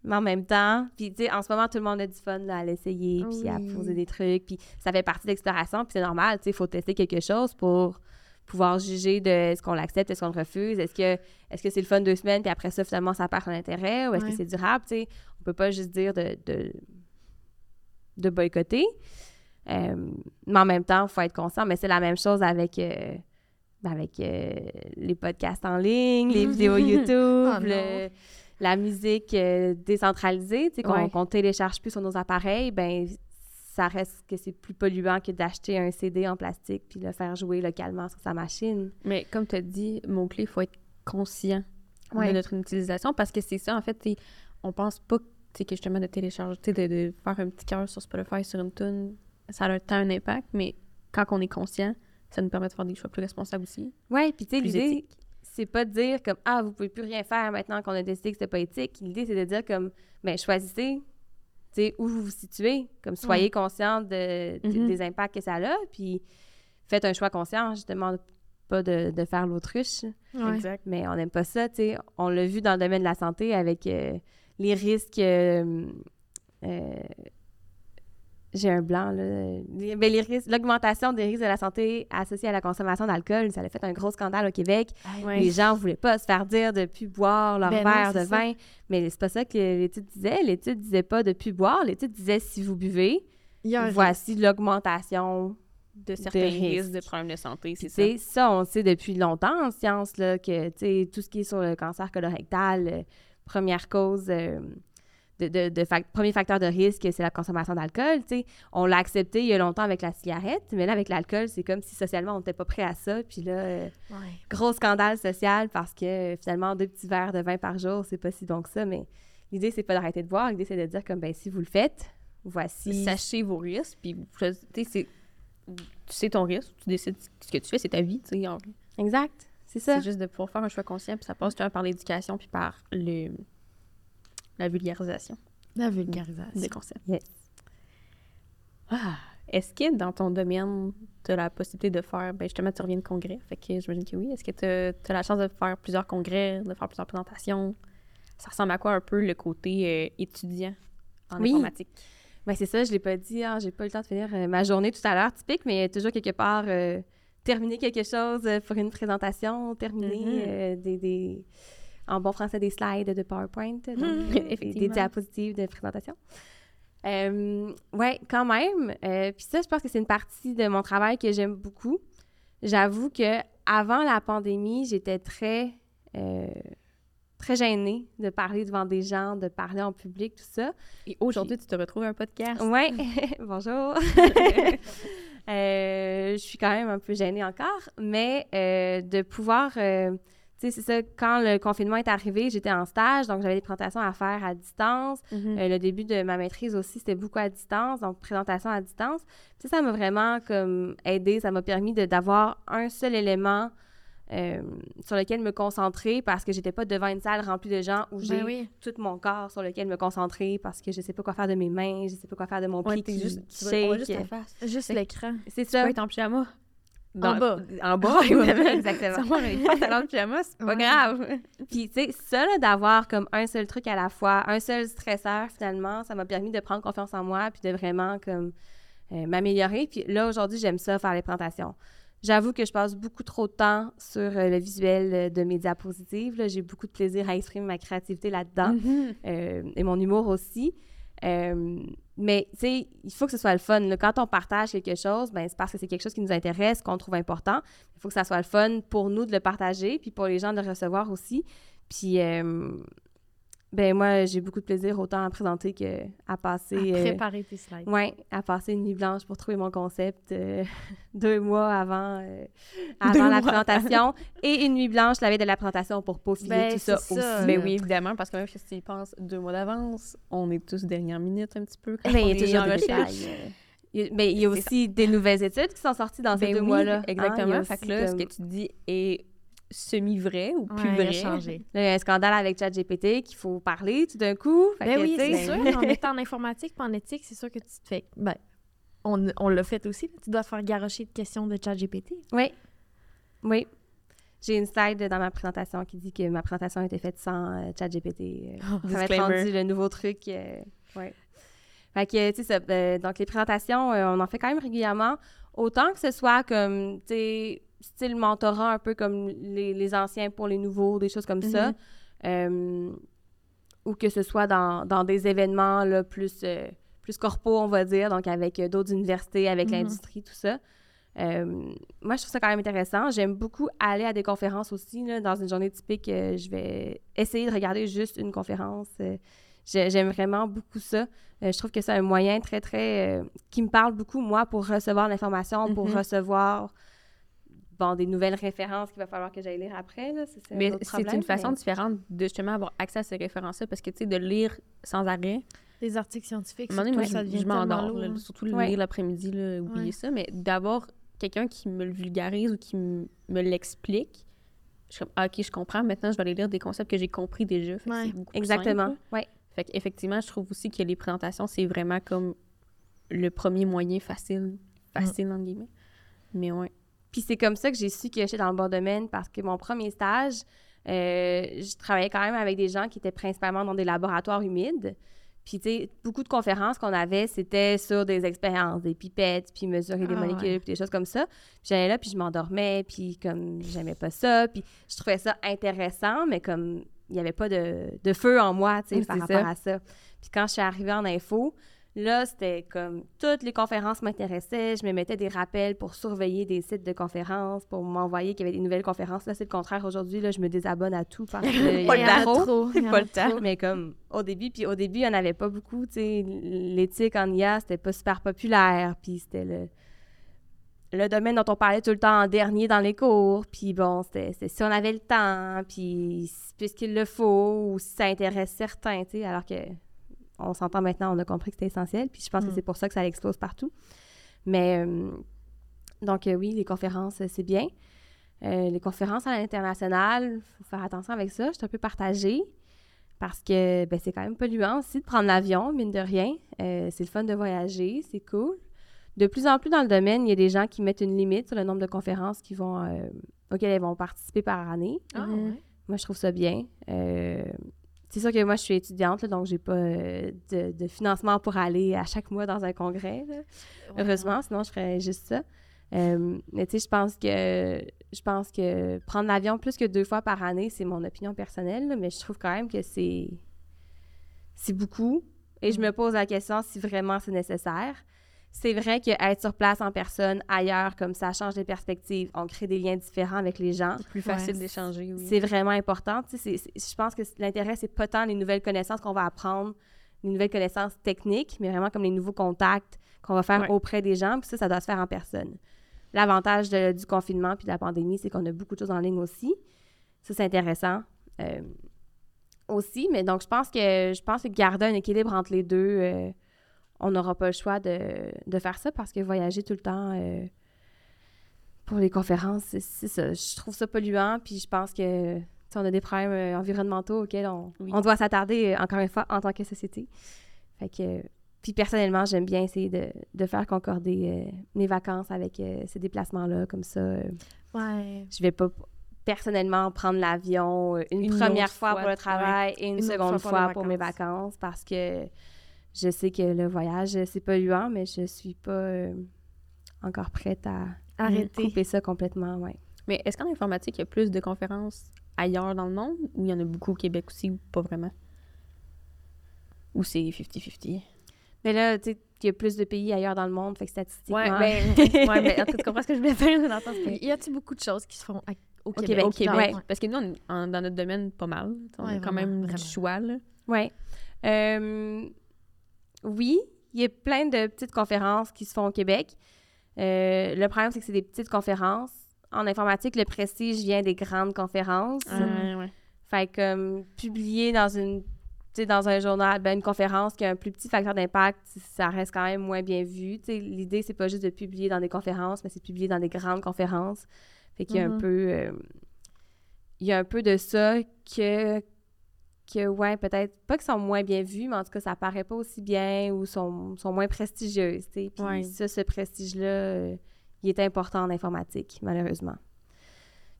Mais en même temps, puis tu sais, en ce moment, tout le monde a du fun là, à l'essayer, puis à poser des trucs, puis ça fait partie de l'exploration, puis c'est normal, tu sais, il faut tester quelque chose pour pouvoir juger de est-ce qu'on l'accepte, est-ce qu'on le refuse, est-ce que est-ce que c'est le fun deux semaines, puis après ça, finalement, ça perd son intérêt, ou est-ce Ouais. que c'est durable, tu sais? On peut pas juste dire de, de, de boycotter. Euh, mais en même temps, il faut être conscient, mais c'est la même chose avec... euh, avec euh, les podcasts en ligne, les vidéos YouTube, Oh le- la musique décentralisée, tu sais, qu'on Ouais. télécharge plus sur nos appareils, ben ça reste que c'est plus polluant que d'acheter un CD en plastique puis le faire jouer localement sur sa machine. Mais comme tu as dit, mot-clé, il faut être conscient Ouais. de notre utilisation parce que c'est ça, en fait, on pense pas que justement de télécharger, de, de faire un petit cœur sur Spotify, sur une tune, ça a tant un impact, mais quand on est conscient, ça nous permet de faire des choix plus responsables aussi. Ouais, puis tu sais, l'idée, c'est pas de dire comme Ah, vous pouvez plus rien faire maintenant qu'on a décidé que c'était pas éthique. L'idée, c'est de dire comme Ben, choisissez où vous vous situez. Comme soyez conscient de, de- Mhm. des impacts que ça a, puis faites un choix conscient, justement, pas de, de faire l'autruche. Ouais. Exact. Mais on n'aime pas ça, tu sais. On l'a vu dans le domaine de la santé avec euh, les risques. euh, euh, j'ai un blanc, là. Les- ben, les risques- L'augmentation des risques de la santé associés à la consommation d'alcool, ça a fait un gros scandale au Québec. Ouais. Les gens voulaient pas se faire dire de plus boire leur Ben non, verre de ça. vin. Mais c'est pas ça que l'étude disait. L'étude disait pas de plus boire. L'étude disait si vous buvez, Il y a un voici l'augmentation De certains risques. risques de problèmes de santé, c'est ça. on sait depuis longtemps en science, là, que, tout ce qui est sur le cancer colorectal, euh, première cause, euh, de, de, de fac- premier facteur de risque, c'est la consommation d'alcool. On l'a accepté il y a longtemps avec la cigarette, mais là, avec l'alcool, c'est comme si socialement, on n'était pas prêt à ça. Puis là, euh, Ouais. gros scandale social parce que euh, finalement, deux petits verres de vin par jour, c'est pas si bon que ça, mais l'idée, c'est pas d'arrêter de boire. L'idée, c'est de dire comme, ben si vous le faites, voici... Sachez vos risques, puis tu sais, c'est- tu sais ton risque, tu décides ce que tu fais, c'est ta vie, tu sais. Exact, c'est ça. C'est juste de pouvoir faire un choix conscient, puis ça passe par l'éducation, puis par le la vulgarisation La vulgarisation. des concepts. Yes. Ah, Est-ce que dans ton domaine, tu as la possibilité de faire, ben justement, tu reviens de congrès, fait que j'imagine que oui. Est-ce que tu as, la chance de faire plusieurs congrès, de faire plusieurs présentations? Ça ressemble à quoi un peu le côté euh, étudiant en Oui. informatique? Ben c'est ça, je l'ai pas dit, hein, j'ai pas eu le temps de finir euh, ma journée tout à l'heure, typique, mais toujours quelque part euh, terminer quelque chose euh, pour une présentation, terminer Mhm. euh, des, des- en bon français des slides de PowerPoint, donc, Mhm, des- diapositives de présentation. Euh, ouais, quand même. Euh, Puis ça, je pense que c'est une partie de mon travail que j'aime beaucoup. J'avoue que avant la pandémie, j'étais très euh, très gênée de parler devant des gens, de parler en public, tout ça. Et aujourd'hui, tu te retrouves un podcast. Ouais, bonjour. Euh, je suis quand même un peu gênée encore, mais de pouvoir, tu sais, c'est ça, quand le confinement est arrivé, j'étais en stage, donc j'avais des présentations à faire à distance. Mhm. Euh, le début de ma maîtrise aussi, c'était beaucoup à distance, donc présentation à distance. Puis ça, ça m'a vraiment comme aidé, ça m'a permis de- d'avoir un seul élément euh, sur lequel me concentrer parce que j'étais pas devant une salle remplie de gens où j'ai Ben oui. tout mon corps sur lequel me concentrer parce que je sais pas quoi faire de mes mains, je sais pas quoi faire de mon pied qui, juste, qui tu juste shake. face. Juste l'écran. C'est Tu ça. peux être en pyjama. En bas. En bas. Exactement. De pyjama, c'est pas Ouais. grave. Puis, tu sais, ça, là, d'avoir comme un seul truc à la fois, un seul stresseur, finalement, ça m'a permis de prendre confiance en moi puis de vraiment, comme, euh, m'améliorer. Puis là, aujourd'hui, j'aime ça, faire les présentations. J'avoue que je passe beaucoup trop de temps sur euh, le visuel euh, de mes diapositives. J'ai beaucoup de plaisir à exprimer ma créativité là-dedans Mhm. euh, et mon humour aussi. Euh, mais, tu sais, il faut que ce soit le fun. Quand on partage quelque chose, ben, c'est parce que c'est quelque chose qui nous intéresse, qu'on trouve important. Il faut que ça soit le fun pour nous de le partager, puis pour les gens de le recevoir aussi. Puis, euh, ben moi, j'ai beaucoup de plaisir autant à présenter que à passer... À euh, préparer tes slides. Ouais, à passer une nuit blanche pour trouver mon concept euh, deux mois avant, euh, avant la mois présentation et une nuit blanche la veille de la présentation pour peaufiner Ben, tout ça, aussi. Mais là. oui, évidemment, parce que même si tu y penses deux mois d'avance, on est tous dernière minute un petit peu. Quand Ben, on il y a toujours des recherche. détails. Il y a- mais il y a C'est aussi des nouvelles études qui sont sorties dans ces Ben deux oui, mois-là. hein. Exactement. a fait que là, ce que tu dis est semi-vrai ou plus Ouais, il a vrai. changé. Là, il y a un scandale avec ChatGPT qu'il faut parler tout d'un coup. Ben oui, c'est sûr. En étant en informatique pas en éthique, c'est sûr que tu te fais. Ben, on, on l'a fait aussi. Tu dois faire garrocher de questions de ChatGPT. Oui. Oui. J'ai une slide dans ma présentation qui dit que ma présentation a été faite sans euh, ChatGPT. euh, Oh, ça va être rendu le nouveau truc. euh, ouais. Fait que, tu sais, euh, donc les présentations, euh, on en fait quand même régulièrement. Autant que ce soit comme, tu sais, style mentorat, un peu comme les, les anciens pour les nouveaux, des choses comme ça. Mhm. Euh, ou que ce soit dans, dans des événements là, plus, euh, plus corpo, on va dire, donc avec euh, d'autres universités, avec Mhm. l'industrie, tout ça. Euh, moi, je trouve ça quand même intéressant. J'aime beaucoup aller à des conférences aussi. là. Dans une journée typique, euh, je vais essayer de regarder juste une conférence. Euh, j'ai- J'aime vraiment beaucoup ça. Je trouve que c'est un moyen très, très... qui me parle beaucoup, moi, pour recevoir l'information, pour Mhm. recevoir bon, des nouvelles références qu'il va falloir que j'aille lire après. Là. Ça, un Mais c'est problème, une façon différente de justement avoir accès à ces références-là parce que, tu sais, de lire sans arrêt, Les articles scientifiques, à un moment donné, moi, surtout, ça je, devient je tellement m'endors. lourd, là, là. Surtout le Ouais. lire l'après-midi, là, oublier Ouais. ça. Mais d'avoir quelqu'un qui me le vulgarise ou qui m- me l'explique, je suis comme, ah, OK, je comprends. Maintenant, je vais aller lire des concepts que j'ai compris déjà. Fait que Ouais. c'est beaucoup plus Exactement, simple, oui. Fait qu'effectivement, je trouve aussi que les présentations, c'est vraiment comme le premier moyen facile, facile, entre guillemets. Mais ouais. Puis c'est comme ça que j'ai su que j'étais dans le bon domaine parce que mon premier stage, euh, je travaillais quand même avec des gens qui étaient principalement dans des laboratoires humides. Puis, tu sais, beaucoup de conférences qu'on avait, c'était sur des expériences, des pipettes, puis mesurer des Ah, molécules, ouais. puis des choses comme ça. Puis j'allais là, puis je m'endormais, puis comme j'aimais pas ça, puis je trouvais ça intéressant, mais comme il n'y avait pas de, de feu en moi, tu sais, Oui, par rapport ça. à ça. Puis quand je suis arrivée en info, Là, c'était comme toutes les conférences m'intéressaient. Je me mettais des rappels pour surveiller des sites de conférences, pour m'envoyer qu'il y avait des nouvelles conférences. Là, c'est le contraire aujourd'hui. Là, je me désabonne à tout parce y Pas le en a temps. trop. trop. y Pas le temps. trop. Mais comme au début, puis au début, il n'y en avait pas beaucoup. L'éthique en IA, c'était pas super populaire. Puis c'était le, le domaine dont on parlait tout le temps en dernier dans les cours. Puis bon, c'était c'était si on avait le temps, puis puisqu'il le faut, ou si ça intéresse certains, tu sais, alors que on s'entend maintenant, on a compris que c'était essentiel. Puis je pense que Mm. c'est pour ça que ça explose partout. Mais euh, donc euh, oui, les conférences, euh, c'est bien. Euh, les conférences à l'international, il faut faire attention avec ça. Je suis un peu partagée parce que ben, c'est quand même polluant aussi de prendre l'avion, mine de rien. Euh, c'est le fun de voyager, c'est cool. De plus en plus dans le domaine, il y a des gens qui mettent une limite sur le nombre de conférences qui vont, euh, auxquelles elles vont participer par année. Ah, ouais. Moi, je trouve ça bien. C'est sûr que moi, je suis étudiante, là, donc j'ai pas euh, de, de financement pour aller à chaque mois dans un congrès. là. Heureusement, sinon je ferais juste ça. Euh, mais tu sais, je pense que je pense que prendre l'avion plus que deux fois par année, c'est mon opinion personnelle, là, mais je trouve quand même que c'est c'est beaucoup. Et je me pose la question si vraiment c'est nécessaire. C'est vrai qu'être sur place en personne, ailleurs, comme ça change les perspectives, on crée des liens différents avec les gens. C'est plus facile Ouais. d'échanger, oui. C'est vraiment important. Tu sais, c'est- c'est- je pense que l'intérêt, c'est pas tant les nouvelles connaissances qu'on va apprendre, les nouvelles connaissances techniques, mais vraiment comme les nouveaux contacts qu'on va faire Ouais. auprès des gens. Puis ça, ça doit se faire en personne. L'avantage de- du confinement puis de la pandémie, c'est qu'on a beaucoup de choses en ligne aussi. Ça, c'est intéressant. euh, aussi, mais donc je pense que je pense que garder un équilibre entre les deux, euh, on n'aura pas le choix de, de faire ça parce que voyager tout le temps euh, pour les conférences, c'est ça. Je trouve ça polluant, puis je pense que tu sais, on a des problèmes euh, environnementaux auxquels on, Oui. on doit s'attarder, euh, encore une fois, en tant que société. Fait que, puis personnellement, j'aime bien essayer de, de faire concorder euh, mes vacances avec euh, ces déplacements-là, comme ça. Ouais. je vais pas personnellement prendre l'avion une, Une première fois, fois, pour le travail et une, seconde fois pour mes vacances parce que je sais que le voyage, c'est polluant, mais je suis pas euh, encore prête à Arrêtez. couper ça complètement, ouais. Mais est-ce qu'en informatique, il y a plus de conférences ailleurs dans le monde ou il y en a beaucoup au Québec aussi ou pas vraiment? Ou c'est 50-50? Mais là, tu sais, il y a plus de pays ailleurs dans le monde, fait que statistiquement... Ouais, ben, ouais, mais en tout cas, tu comprends ce que je voulais faire dans le sens que- Y a-t-il beaucoup de choses qui se font à- au, Québec? Québec, Au Québec. ouais. Parce que nous, on- en- dans notre domaine, pas mal. On Ouais, a quand vraiment, même vraiment. du choix, là. Oui. Euh, oui, il y a plein de petites conférences qui se font au Québec. Euh, le problème, c'est que c'est des petites conférences. En informatique, le prestige vient des grandes conférences. Fait que comme publier dans une dans un journal, ben, une conférence qui a un plus petit facteur d'impact, ça reste quand même moins bien vu. L'idée, c'est pas juste de publier dans des conférences, mais c'est de publier dans des grandes conférences. Fait qu'il y a un Mhm. peu... euh, il y a un peu de ça que, que ouais, peut-être, pas qu'ils sont moins bien vus, mais en tout cas, ça paraît pas aussi bien ou sont, sont moins prestigieuses, tu sais. Puis Ouais. ça, ce prestige-là, euh, il est important en informatique, malheureusement.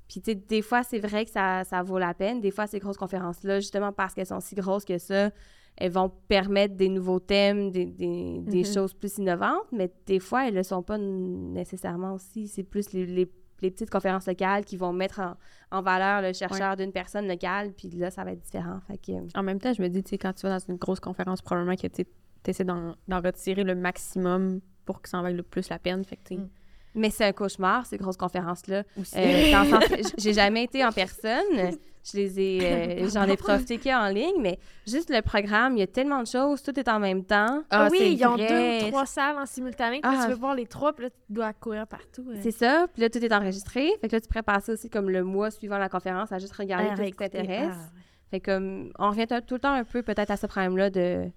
Puis, tu sais, des fois, c'est vrai que ça, ça vaut la peine. Des fois, ces grosses conférences-là, justement parce qu'elles sont si grosses que ça, elles vont permettre des nouveaux thèmes, des, des, des Mhm. choses plus innovantes, mais des fois, elles ne le sont pas nécessairement aussi. C'est plus les, les- les petites conférences locales qui vont mettre en, en valeur le chercheur d'une personne locale, puis là, ça va être différent. Fait que, En même temps, je me dis, tu sais, quand tu vas dans une grosse conférence, probablement que tu essaies d'en retirer le maximum pour que ça en vaille le plus la peine. Fait que, Mm. Mais c'est un cauchemar, ces grosses conférences-là. Euh, j'ai jamais été en personne. Je les ai, euh, j'en ai profité qu'en ligne, mais juste le programme, il y a tellement de choses, tout est en même temps. Ah, oui, c'est ils ont vrai. deux ou trois salles en simultané. Puis là, Ah. tu veux voir les trois, puis là, tu dois courir partout. euh. C'est ça. Puis là, tout est enregistré. Fait que là, tu pourrais passer aussi comme le mois suivant la conférence à juste regarder À tout ce qui t'intéresse. Ah, Fait que, comme, on revient tout tout le temps un peu peut-être à ce problème-là de,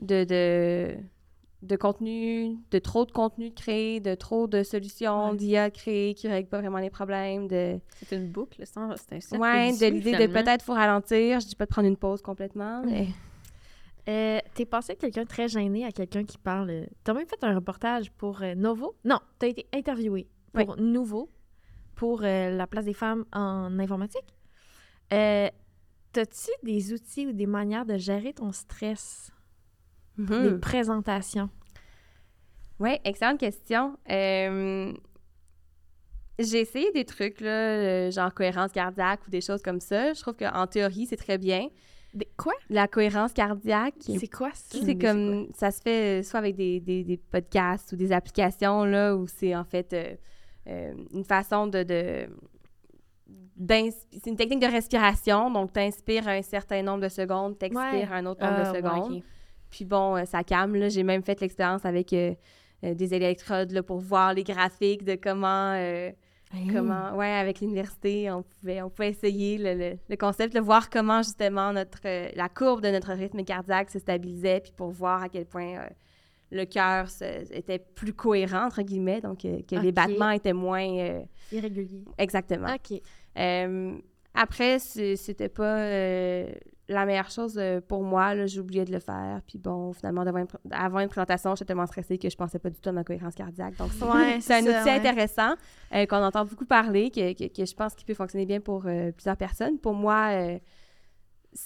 de, de, de contenu, de trop de contenu créé, de trop de solutions Ouais. d'IA créées qui ne règlent pas vraiment les problèmes, de, c'est une boucle, c'est un c'est un cercle ouais, de l'idée de peut-être faut ralentir. Je dis pas de prendre une pause complètement, mais Euh, T'es passé de quelqu'un très gêné à quelqu'un qui parle. euh, T'as même fait un reportage pour euh, Novo? Non, t'as été interviewé pour Nouveau, pour euh, la place des femmes en informatique. Euh, T'as-tu des outils ou des manières de gérer ton stress, Mhm. les présentations? Oui, excellente question. Euh, j'ai essayé des trucs, là, euh, genre cohérence cardiaque ou des choses comme ça. Je trouve qu'en théorie, c'est très bien. Des- Quoi? La cohérence cardiaque, C'est quoi ça? c'est comme, ça se fait euh, soit avec des, des, des podcasts ou des applications, là, où c'est en fait euh, euh, une façon de... de c'est une technique de respiration, donc tu inspires un certain nombre de secondes, tu expires Ouais. un autre nombre Ah, de ouais, secondes. Puis bon, euh, ça calme. Là. J'ai même fait l'expérience avec euh, euh, des électrodes là, pour voir les graphiques de comment, comment, ouais, avec l'université, on pouvait, on pouvait essayer le, le- le concept, de voir comment justement notre, euh, la courbe de notre rythme cardiaque se stabilisait, puis pour voir à quel point euh, le cœur était plus cohérent entre guillemets, donc euh, que les battements étaient moins euh, Irrégulier. exactement. OK. Après, c'était pas la meilleure chose euh, pour moi. là. Oublié de le faire. Puis bon, finalement, devant une avant une présentation, j'étais tellement stressée que je pensais pas du tout à ma cohérence cardiaque. Donc, c'est Ouais, c'est un ça, outil ouais. intéressant euh, qu'on entend beaucoup parler, que, que- que je pense qu'il peut fonctionner bien pour euh, plusieurs personnes. Pour moi, euh,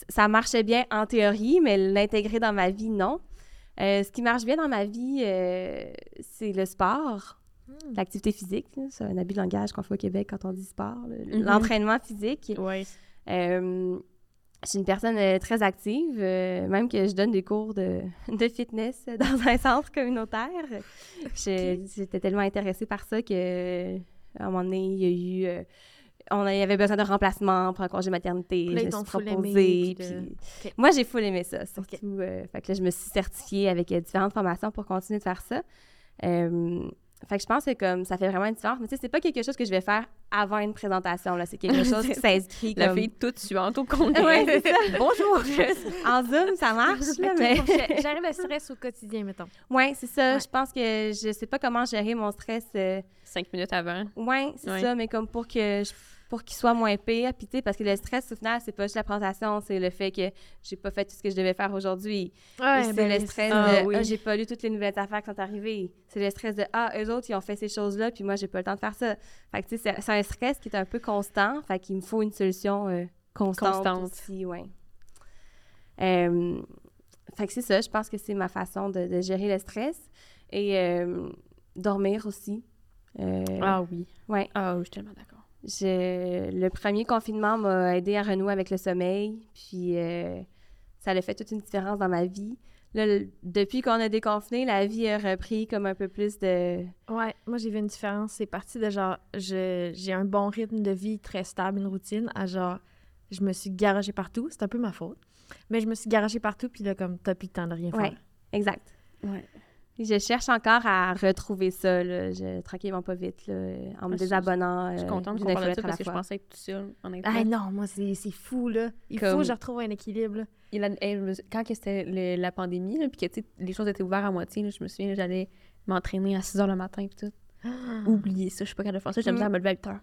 ça marchait bien en théorie, mais l'intégrer dans ma vie, non. Ce qui marche bien dans ma vie, c'est le sport. Hmm. L'activité physique, là, c'est un habit de langage qu'on fait au Québec quand on dit sport. là. Mhm. L'entraînement physique. Ouais. Je suis une personne euh, très active, euh, même que je donne des cours de, de fitness dans un centre communautaire. J'étais tellement intéressée par ça que à un moment donné, il y a eu... euh, on avait besoin de remplacement pour un congé maternité. Là, je me suis aimé, proposée. puis de- puis-. Moi, j'ai full aimé ça, surtout. fait que là, je me suis certifiée avec différentes formations pour continuer de faire ça. Fait que je pense que comme ça fait vraiment une différence. Mais tu sais, c'est pas quelque chose que je vais faire avant une présentation. là. C'est quelque chose qui s'inscrit La comme... fille toute suivante au congrès. Ouais. Bonjour! En Zoom, ça marche, là, mais... gérer le stress au quotidien, mettons. ouais, c'est ça. Ouais. Je pense que je sais pas comment gérer mon stress. euh, Cinq minutes avant. Ouais, c'est Ouais. ça, mais comme pour que je- pour qu'il soit moins pire. Puis, tu sais, parce que le stress, au final, c'est pas juste la présentation, c'est le fait que j'ai pas fait tout ce que je devais faire aujourd'hui. Ouais, c'est ben, le stress Ah, de oui. ah, j'ai pas lu toutes les nouvelles affaires qui sont arrivées. C'est le stress de ah, eux autres, ils ont fait ces choses-là, puis moi, j'ai pas le temps de faire ça. Fait que, tu sais, c'est- un stress qui est un peu constant. Fait qu'il me faut une solution euh, constante, Constante. aussi, ouais. Euh, fait que c'est ça, je pense que c'est ma façon de, de gérer le stress. Et euh, dormir aussi. Euh, Ah oui. ouais. Ah oui, je suis tellement d'accord. Je- le premier confinement m'a aidé à renouer avec le sommeil, puis euh, ça a fait toute une différence dans ma vie. Là, le- depuis qu'on a déconfiné, la vie a repris comme un peu plus de... Ouais, moi j'ai vu une différence. C'est parti de genre, je- j'ai un bon rythme de vie très stable, une routine, à genre, je me suis garagée partout. C'est un peu ma faute. Mais je me suis garagée partout, puis là, comme, t'as plus le temps de rien faire. Ouais, exact. Ouais. Je cherche encore à retrouver ça, là, je, tranquillement pas vite, là, en me Ah, je- désabonnant Je suis euh, contente qu'on parle de ça à parce que je pensais être toute seule, honnêtement. Ah non, moi, c'est c'est fou, là. Il faut que je retrouve un équilibre, là. Il a- quand c'était la pandémie, là, puis que tu sais, les choses étaient ouvertes à moitié, là, je me souviens, j'allais m'entraîner à 6 h le matin, puis tout. Oubliez ça, je suis pas capable de faire ça. J'aime Mm. bien me lever à 8 h.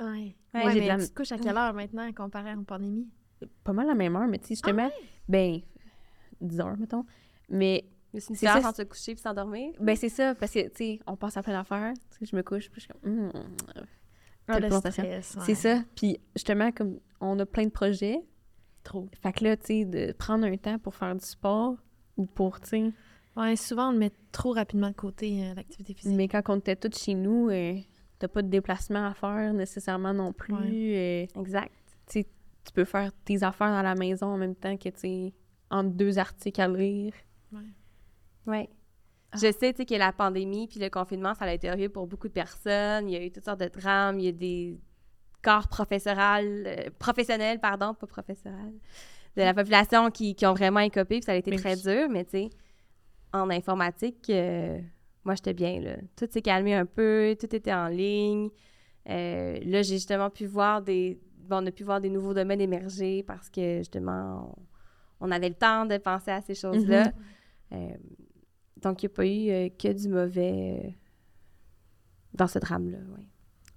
Ouais. Ouais, Ouais, j'ai mais la- tu te couches à quelle heure maintenant, comparé en pandémie? Pas mal la même heure, mais tu sais, justement, ben, 10 h, mettons. Mais, Mais C'est une différence entre se coucher et s'endormir. ben, c'est ça, parce que, tu sais, on pense à plein d'affaires. Tu sais, je me couche, puis je suis comme, stress, ouais. C'est ça. Puis justement, comme on a plein de projets, Trop. fait que là, tu sais, de prendre un temps pour faire du sport ou pour, tu sais... Ouais, souvent, on le met trop rapidement de côté, euh, l'activité physique. Mais quand on était tous chez nous, euh, t'as pas de déplacement à faire nécessairement non plus. euh, Exact. tu peux faire tes affaires dans la maison en même temps que, tu sais, entre deux articles à lire. Oui. Ah. Je sais, tu sais, que la pandémie puis le confinement, ça a été horrible pour beaucoup de personnes. Il y a eu toutes sortes de drames. Il y a des corps professoral, euh, professionnels, pardon, pas professoral, de la population qui, qui ont vraiment écopé, puis ça a été Mais très oui. dur. Mais tu sais, en informatique, euh, moi, j'étais bien, là. Tout s'est calmé un peu, tout était en ligne. Euh, là, j'ai justement pu voir des... Bon, on a pu voir des nouveaux domaines émerger parce que, justement, on, on avait le temps de penser à ces choses-là. Mhm. Euh, donc, il n'y a pas eu euh, que du mauvais euh, dans ce drame-là, oui.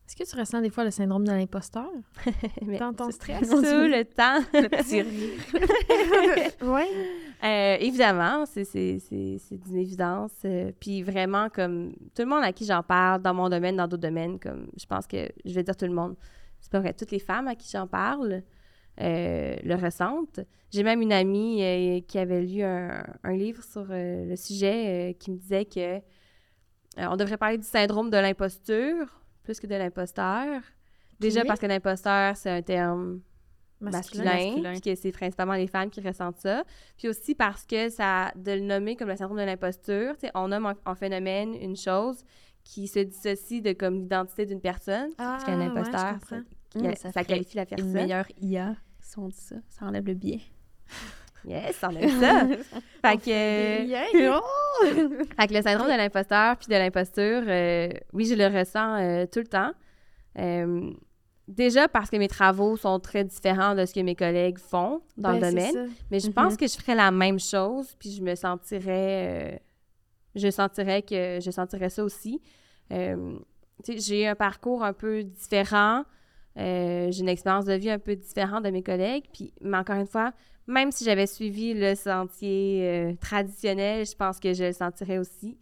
Est-ce que tu ressens des fois le syndrome de l'imposteur? Dans ton stress? Tout le temps. Le petit rire. ouais. Euh, évidemment, c'est, d'une évidence. euh, puis vraiment, comme tout le monde à qui j'en parle, dans mon domaine, dans d'autres domaines, comme je pense que je vais dire tout le monde, c'est pas vrai, toutes les femmes à qui j'en parle euh, le ressentent. J'ai même une amie euh, qui avait lu un, un livre sur euh, le sujet euh, qui me disait que euh, on devrait parler du syndrome de l'imposture plus que de l'imposteur. Déjà parce que l'imposteur, c'est un terme Masculin. masculin, masculin. puis que c'est principalement les femmes qui ressentent ça. Puis aussi parce que ça, de le nommer comme le syndrome de l'imposture, tu sais, on nomme en, en phénomène une chose qui se dissocie de comme l'identité d'une personne. Ah, parce qu'un imposteur, ça, Mm, ça, ça qualifie la Une personne. meilleure IA, si on dit ça. Ça enlève le biais. Yes, on aime ça. fait que, Yeah. fait que le syndrome de l'imposteur puis de l'imposture, euh, oui, je le ressens euh, tout le temps. Euh, déjà parce que mes travaux sont très différents de ce que mes collègues font dans Ben, le c'est domaine. ça. Mais je Mhm. pense que je ferais la même chose, puis je me sentirais... euh, je sentirais que je sentirais ça aussi. Euh, j'ai un parcours un peu différent. Euh, j'ai une expérience de vie un peu différente de mes collègues. Puis, mais encore une fois, même si j'avais suivi le sentier euh, traditionnel, je pense que je le sentirais aussi.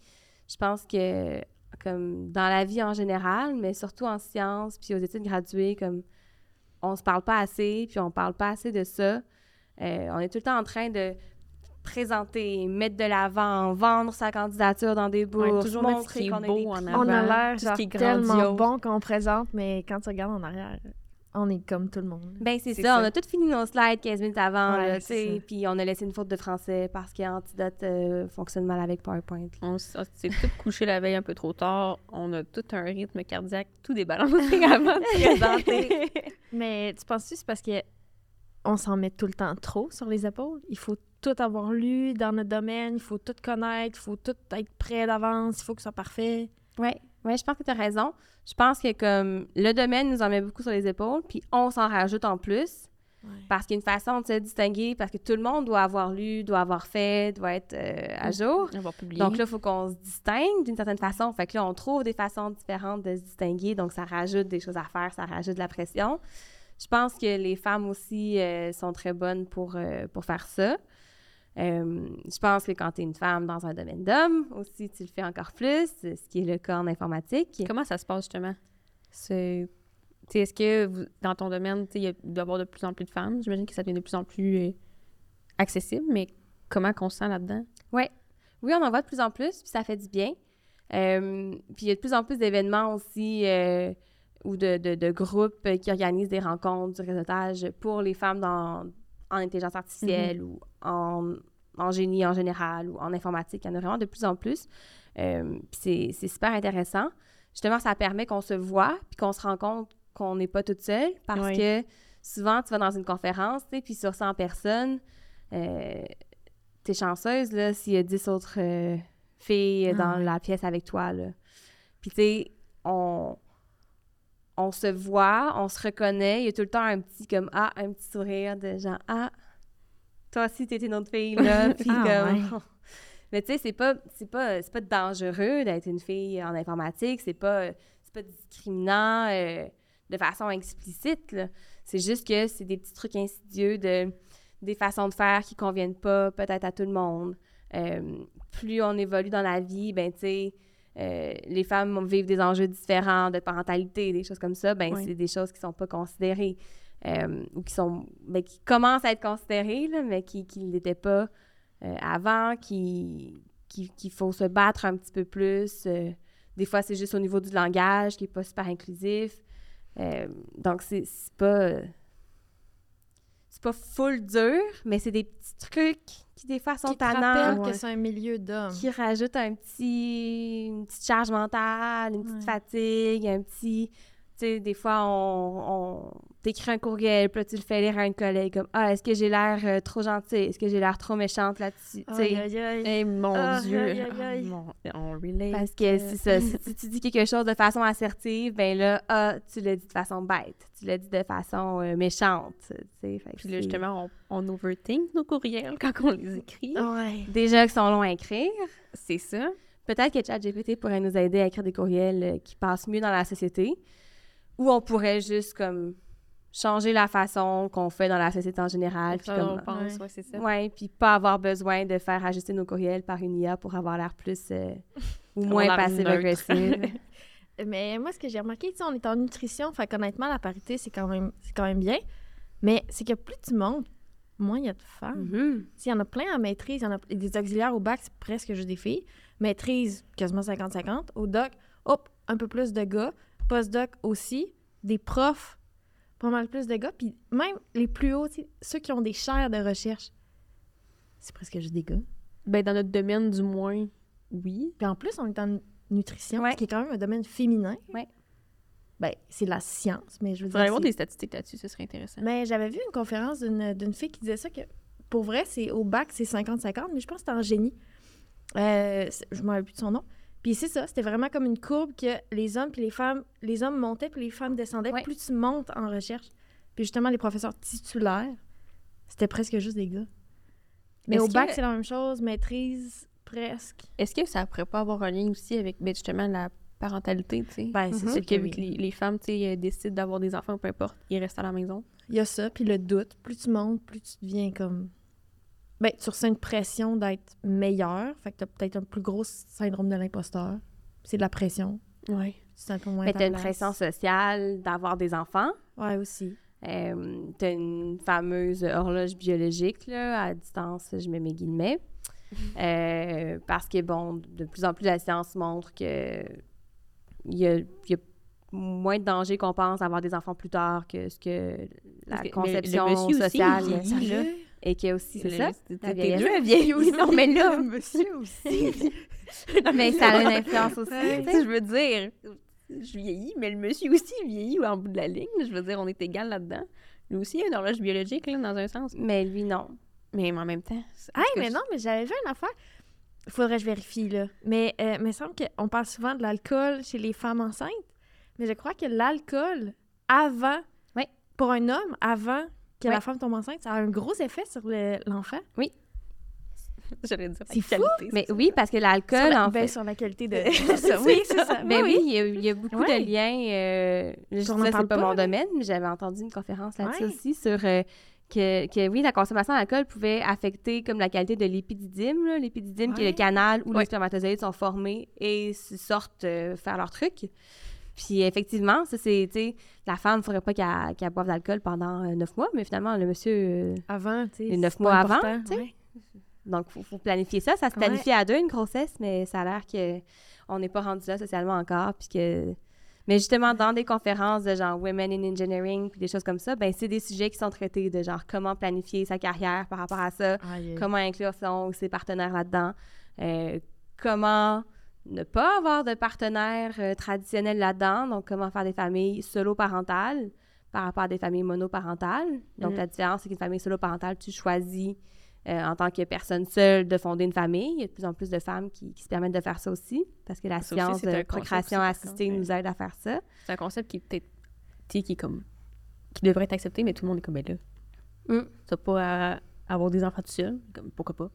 Je pense que, comme dans la vie en général, mais surtout en sciences, puis aux études graduées, comme on se parle pas assez, puis on parle pas assez de ça. Euh, on est tout le temps en train de présenter, mettre de l'avant, vendre sa candidature dans des Ouais, bourses, toujours mettre ce montrer qui est qu'on a beau en avant. On a l'air genre qui est tellement bon qu'on présente, mais quand tu regardes en arrière, on est comme tout le monde. Ben c'est ça, ça. on a tout fini nos slides 15 minutes avant, Ouais, là, tu sais, puis on a laissé une faute de français parce qu'Antidote euh, fonctionne mal avec PowerPoint. On s'est tout couché la veille un peu trop tard. On a tout un rythme cardiaque tout débalancé avant de présenter. Mais tu penses-tu que c'est parce que on s'en met tout le temps trop sur les épaules? Il faut tout avoir lu dans notre domaine, il faut tout connaître, il faut tout être prêt d'avance, il faut que ce soit parfait. Oui, ouais, je pense que tu as raison. Je pense que comme le domaine nous en met beaucoup sur les épaules, puis on s'en rajoute en plus. Parce qu'il y a une façon de se distinguer, parce que tout le monde doit avoir lu, doit avoir fait, doit être euh, à jour. Donc là, il faut qu'on se distingue d'une certaine façon. Fait que là, on trouve des façons différentes de se distinguer. Donc, ça rajoute des choses à faire, ça rajoute de la pression. Je pense que les femmes aussi euh, sont très bonnes pour, euh, pour faire ça. Euh, je pense que quand tu es une femme dans un domaine d'homme, aussi, tu le fais encore plus, ce qui est le cas en informatique. Comment ça se passe justement? C'est... Est-ce que vous- dans ton domaine, il y a- il doit y avoir de plus en plus de femmes? J'imagine que ça devient de plus en plus euh, accessible, mais comment qu'on se sent là-dedans? Oui, on en voit de plus en plus, puis ça fait du bien. Euh, puis il y a de plus en plus d'événements aussi ou de, de- de groupes qui organisent des rencontres, du réseautage pour les femmes dans, en intelligence artificielle ou en, en génie en général ou en informatique. Il y en a vraiment de plus en plus. Euh, c'est, super intéressant. Justement, ça permet qu'on se voit puis qu'on se rend compte qu'on n'est pas toute seule parce Oui. que souvent, tu vas dans une conférence, puis sur 100 personnes, euh, t'es chanceuse, là, s'il y a 10 autres euh, filles Ah dans la pièce avec toi, là. Puis, tu sais, on, on se voit, on se reconnaît, il y a tout le temps un petit, comme, ah, un petit sourire de genre, ah, toi aussi, t'es une autre fille, là. Puis, Ah comme... Mais tu sais, c'est pas, c'est pas, c'est pas dangereux d'être une fille en informatique, c'est pas, c'est pas discriminant euh, de façon explicite, là. C'est juste que c'est des petits trucs insidieux de des façons de faire qui conviennent pas peut-être à tout le monde. Euh, plus on évolue dans la vie, ben tu sais, euh, les femmes vivent des enjeux différents de parentalité, des choses comme ça, ben c'est des choses qui sont pas considérées euh, ou qui sont ben, qui commencent à être considérées, là, mais qui ne l'étaient pas euh, avant, qui qui- qu'il faut se battre un petit peu plus. des fois, c'est juste au niveau du langage qui est pas super inclusif. Donc, c'est pas... c'est pas full dur, mais c'est des petits trucs qui, des fois, sont Qui te tannants ouais. que c'est un milieu d'hommes. qui rajoute un petit, une petite charge mentale, une petite Ouais. fatigue, un petit... Tu sais, des fois, on, on t'écrit un courriel, puis là, tu le fais lire à une collègue, comme « Ah, est-ce que j'ai l'air euh, trop gentille? Est-ce que j'ai l'air trop méchante là-dessus? Aïe. Eh mon Ah, Dieu! aïe, aïe, Ah, mon- On relate. Parce que c'est ça, si tu, tu dis quelque chose de façon assertive, ben là, ah, tu l'as dit de façon bête, tu l'as dit de façon euh, méchante, tu sais. fait que Puis là, justement, on, on overthink nos courriels quand on les écrit. Ouais. Déjà qu'ils sont longs à écrire, C'est ça. Peut-être que ChatGPT pourrait nous aider à écrire des courriels euh, qui passent mieux dans la société, ou on pourrait juste comme changer la façon qu'on fait dans la société en général, puis Ça, on comme pense, ouais. ouais, c'est ça. ouais, puis pas avoir besoin de faire ajuster nos courriels par une IA pour avoir l'air plus euh, ou moins l'air passive agressive. Mais moi, ce que j'ai remarqué, tu sais, on est en nutrition, fait qu'honnêtement, la parité, c'est quand même, c'est quand même bien. Mais c'est que plus tu montes, moins il y a de femmes. Mhm. S'il y en a plein en maîtrise, il y en a des auxiliaires au bac, c'est presque juste des filles. Maîtrise, quasiment 50-50. Au doc, hop, un peu plus de gars. Post-doc aussi. Des profs, pas mal plus de gars. Puis même les plus hauts, ceux qui ont des chaires de recherche, c'est presque juste des gars. Ben, dans notre domaine, du moins, oui. Puis en plus, on est en nutrition, Ouais. qui est quand même un domaine féminin. Ouais. Ben, c'est de la science, mais je veux dire. avoir c'est- des statistiques là-dessus, ce serait intéressant. Mais j'avais vu une conférence d'une fille qui disait ça que pour vrai, c'est au bac, c'est 50-50, mais je pense que c'était en génie. Euh, c'est- je ne me rappelle plus de son nom. Puis c'est ça, c'était vraiment comme une courbe que les hommes puis les femmes, les hommes montaient puis les femmes descendaient. Ouais. Plus tu montes en recherche. Puis justement, les professeurs titulaires, c'était presque juste des gars. Mais au bac, que- c'est la même chose, maîtrise presque. Est-ce que ça pourrait pas avoir un lien aussi avec, ben, justement, la parentalité, tu sais? Ben, c'est sûr C'est que que vu oui. que les, les femmes, tu sais, euh, décident d'avoir des enfants, peu importe, ils restent à la maison. Il y a ça, puis le doute. Plus tu montes, plus tu deviens comme. Ben, tu ressens une pression d'être meilleur. Fait que tu as peut-être un plus gros syndrome de l'imposteur. C'est de la pression. Oui. Tu sens un peu moins. Mais à ta t'as une pression sociale d'avoir des enfants. Ouais, aussi. Euh, t'as une fameuse horloge biologique, là, à distance, je mets mes guillemets. Euh, parce que, bon, de plus en plus, la science montre que il y a, il y a moins de danger qu'on pense à avoir des enfants plus tard que ce que la conception le monsieur aussi, et qu'il y a aussi, c'est ça? t'es- deux à vieillir aussi. Non, mais là, monsieur aussi. Mais ça a une influence aussi, je veux dire, je vieillis, mais le monsieur aussi vieillit en bout de la ligne. Je veux dire, on est égal là-dedans. Lui aussi, il a une horloge biologique, là, dans un sens. Mais lui, non. Mais en même temps... cas, mais non, mais j'avais vu une affaire. Faudrait que je vérifie, là. Mais euh, il me semble qu'on parle souvent de l'alcool chez les femmes enceintes. Mais je crois que l'alcool, avant, pour un homme, avant que Oui. la femme tombe enceinte, ça a un gros effet sur le- l'enfant? J'allais dire C'est fou, qualité, Mais c'est oui, parce que l'alcool, la, en ben, fait... sur la qualité de. oui, c'est ça. Mais Oui, oui, il y a, il y a beaucoup Ouais. de liens. euh, je ça, c'est pas, pas, mon domaine, mais j'avais entendu une conférence là-dessus Ouais. aussi sur euh, que, que, oui, la consommation d'alcool pouvait affecter comme la qualité de l'épididyme. L'épididyme, qui est le canal où Ouais. les spermatozoïdes sont formés et sortent euh, faire leur truc. Puis effectivement, ça, c'est, tu sais, la femme, il ne faudrait pas qu'elle qu'elle boive d'alcool pendant euh, neuf mois, mais finalement, le monsieur, euh, Avant, tu sais. Neuf mois avant, tu sais. ouais. donc, il faut, faut planifier ça. Ça se Ouais. planifie à deux, une grossesse, mais ça a l'air qu'on n'est pas rendu là socialement encore. Puis que... Mais justement, dans des conférences de genre Women in Engineering, puis des choses comme ça, ben c'est des sujets qui sont traités de genre comment planifier sa carrière par rapport à ça, comment inclure son ou ses partenaires là-dedans, euh, comment ne pas avoir de partenaires euh, traditionnels là-dedans, donc comment faire des familles solo-parentales par rapport à des familles monoparentales. Donc Mhm. la différence, c'est qu'une famille solo-parentale, tu choisis euh, en tant que personne seule de fonder une famille. Il y a de plus en plus de femmes qui, qui se permettent de faire ça aussi, parce que la Ça aussi, science un de procréation aussi, assistée contre, nous aide à faire ça. C'est un concept qui peut-être, tu qui est comme, qui devrait être accepté, mais tout le monde est comme, ben là, Mm. t'as pas à avoir des enfants tout seul, comme, pourquoi pas?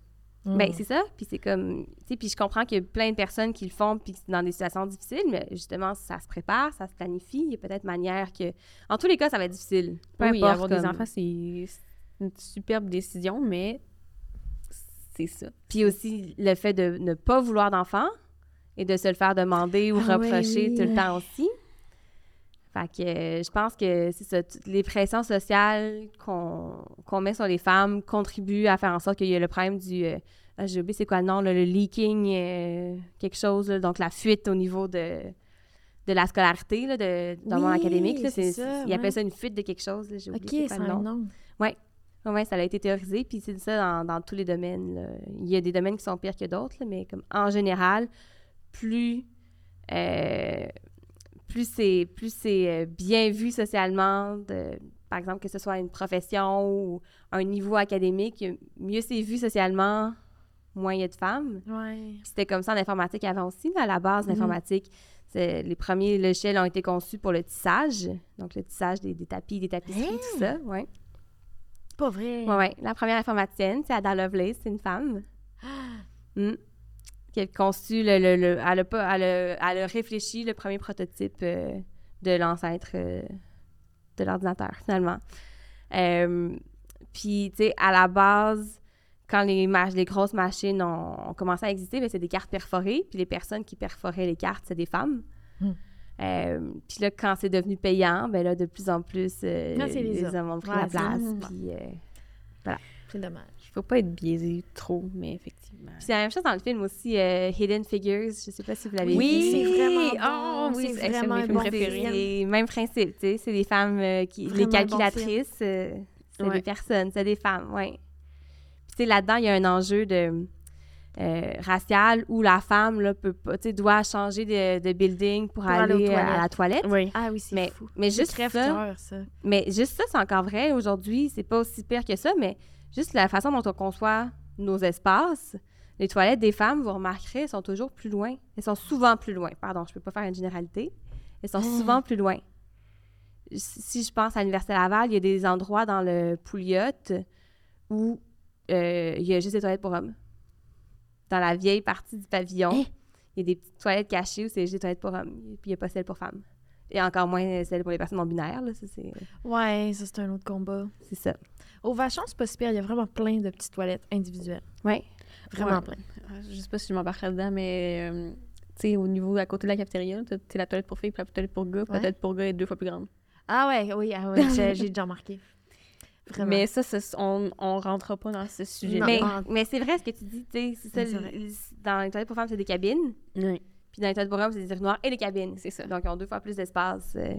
Mm. Ben, c'est ça. Puis c'est comme. Tu sais, puis je comprends qu'il y a plein de personnes qui le font, puis dans des situations difficiles, mais justement, ça se prépare, ça se planifie. Il y a peut-être manière que. En tous les cas, ça va être difficile. Peu oui, importe, avoir des enfants, c'est une superbe décision, mais c'est ça. Puis aussi, le fait de ne pas vouloir d'enfants et de se le faire demander ou Ah oui, reprocher oui. tout le temps aussi. Fait que euh, je pense que c'est ça, toutes les pressions sociales qu'on qu'on met sur les femmes contribuent à faire en sorte qu'il y ait le problème du... euh, ah, J'ai oublié c'est quoi le nom, là, le leaking, euh, quelque chose, là, donc la fuite au niveau de, de la scolarité, là, de, dans le monde académique. là, c'est c'est- ça, Ils appellent ça une fuite de quelque chose. J'ai OK, oublié c'est c'est quoi le nom. nom. Oui, ça a été théorisé, puis c'est ça dans, dans tous les domaines. Il y a des domaines qui sont pires que d'autres, mais comme en général, plus, euh, plus c'est plus c'est euh, bien vu socialement, de- par exemple que ce soit une profession ou un niveau académique, mieux c'est vu socialement, moins il y a de femmes. Ouais. C'était comme ça en informatique avant aussi. à la base, Mhm. l'informatique, les premiers logiciels ont été conçus pour le tissage, donc le tissage des, des tapis, des tapisseries, Hein? tout ça. Ouais. Pas vrai. Ouais, ouais. La première informaticienne, c'est Ada Lovelace, c'est une femme. Mm. Qui a conçu le. le, le- elle, a pas, elle, a, elle a réfléchi le premier prototype euh, de l'ancêtre euh, de l'ordinateur, finalement. Euh, Puis, tu sais, à la base, quand les, les grosses machines ont, ont commencé à exister, ben, c'est des cartes perforées. Puis les personnes qui perforaient les cartes, c'est des femmes. Hmm. Euh, puis là, quand c'est devenu payant, ben là, de plus en plus, euh, les hommes. ont pris Ouais, la place. Puis, euh, C'est dommage. Il faut pas être biaisé trop, mais effectivement. Puis c'est la même chose dans le film aussi, euh, Hidden Figures. Je sais pas si vous l'avez Oui, vu. c'est vraiment bon. Ah, oui, c'est vraiment mes films bon préférés. même principe, tu sais. C'est des femmes euh, qui. Vraiment les bon calculatrices, euh, c'est Ouais. des personnes, c'est des femmes, oui. Puis tu sais, là-dedans, il y a un enjeu de. euh, racial où la femme là, peut pas, tu sais, doit changer de, de building pour, aller à la toilette. Oui. Ah oui, c'est Mais, fou. mais C'est juste ça, ça. mais juste ça, c'est encore vrai aujourd'hui. C'est pas aussi pire que ça, mais juste la façon dont on conçoit nos espaces, les toilettes des femmes, vous remarquerez, elles sont toujours plus loin. Elles sont souvent plus loin. Pardon, je peux pas faire une généralité. Elles sont Ah. souvent plus loin. Si je pense à l'Université Laval, il y a des endroits dans le Pouliot où euh, il y a juste des toilettes pour hommes. Dans la vieille partie du pavillon, Hein? il y a des petites toilettes cachées où c'est juste des toilettes pour hommes. Puis il n'y a pas celles pour femmes. Et encore moins celles pour les personnes non binaires. Là, ça, c'est, Ouais, ça, c'est un autre combat. c'est ça. Au Vachon, c'est pas super. Il y a vraiment plein de petites toilettes individuelles. Ouais. Vraiment Ouais. plein. Euh, Je sais pas si je m'embarquerai dedans, mais euh, tu sais, au niveau à côté de la cafétéria, t'as la toilette pour filles, puis la toilette pour gars, puis Ouais. la toilette pour gars est deux fois plus grande. Ah ouais, oui, ah ouais, j'ai j'ai déjà remarqué. Vraiment. Mais ça, ça, on, on rentrera pas dans ce sujet-là. Mais, c'est vrai ce que tu dis, tu sais, c'est ça, Oui, dans les toilettes pour femmes, c'est des cabines, Oui, puis dans les toilettes pour hommes, c'est des urinoirs et des cabines. c'est ça. Donc, ils ont deux fois plus d'espace. euh.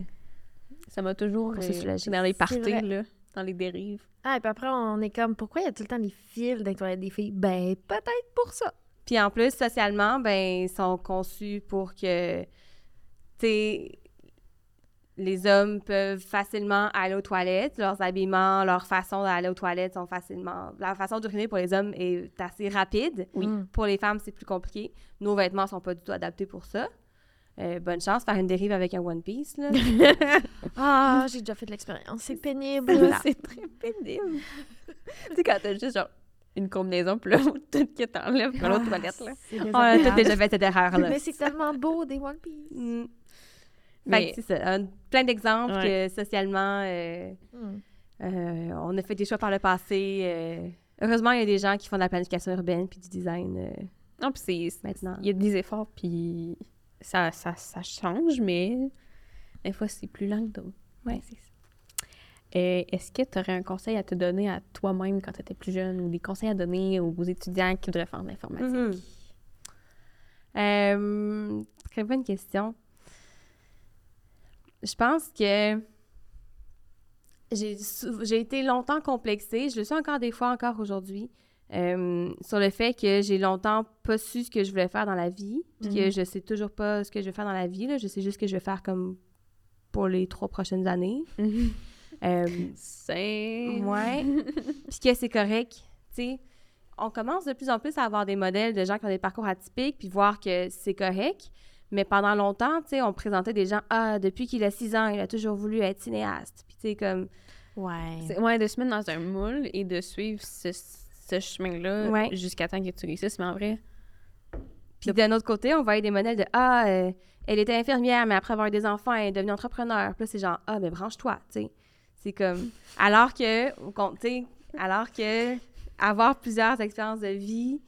Ça m'a toujours euh, dans les parties, là, dans les dérives. Ah, et puis après, on est comme, pourquoi il y a tout le temps des fils dans les toilettes des filles? Ben, peut-être pour ça. Puis en plus, socialement, ben, ils sont conçus pour que, tu sais, les hommes peuvent facilement aller aux toilettes. Leurs habillements, leur façon d'aller aux toilettes sont facilement... La façon d'uriner pour les hommes est assez rapide. Oui. Pour les femmes, c'est plus compliqué. Nos vêtements sont pas du tout adaptés pour ça. Euh, bonne chance, faire une dérive avec un One Piece, là. Ah, j'ai déjà fait de l'expérience. C'est pénible. Voilà. c'est très pénible. tu sais, quand t'as juste genre une combinaison, puis là, tout que t'enlèves pour l'autre Ah, toilette, là. On a déjà fait cette erreur-là. Mais c'est tellement beau, des One Piece. Mm. Mais- Fait que c'est ça. un- plein d'exemples Ouais. que socialement, euh, Mm. euh, on a fait des choix par le passé. euh. heureusement, il y a des gens qui font de la planification urbaine puis du design euh, Non, puis c'est... c'est- maintenant. Il y a des efforts, puis ça, ça, ça change, mais des fois, c'est plus lent que d'autres. Ouais. c'est ça. Euh, Est-ce que tu aurais un conseil à te donner à toi-même quand tu étais plus jeune ou des conseils à donner aux étudiants qui voudraient faire de l'informatique? Mhm. Euh, très bonne question. Je pense que j'ai été longtemps complexée, je le suis encore des fois, encore aujourd'hui, euh, sur le fait que j'ai longtemps pas su ce que je voulais faire dans la vie, puis que Mhm. je sais toujours pas ce que je vais faire dans la vie, là. je sais juste ce que je vais faire comme pour les trois prochaines années. Euh, C'est... Ouais. Puis que c'est correct. Tu sais, on commence de plus en plus à avoir des modèles de gens qui ont des parcours atypiques, puis voir que c'est correct. Mais pendant longtemps, tu sais, on présentait des gens, ah, depuis qu'il a six ans, il a toujours voulu être cinéaste. Puis tu sais, comme, Ouais. C'est- Ouais, de se mettre dans un moule et de suivre ce, ce chemin-là Ouais. jusqu'à temps que tu réussisses. Mais en vrai, Puis d'un autre côté, on voyait des modèles de Ah, euh, elle était infirmière, mais après avoir eu des enfants, elle est devenue entrepreneur. Puis là, c'est genre Ah, mais branche-toi, tu sais. C'est comme. Alors que, au sais, alors que avoir plusieurs expériences de vie,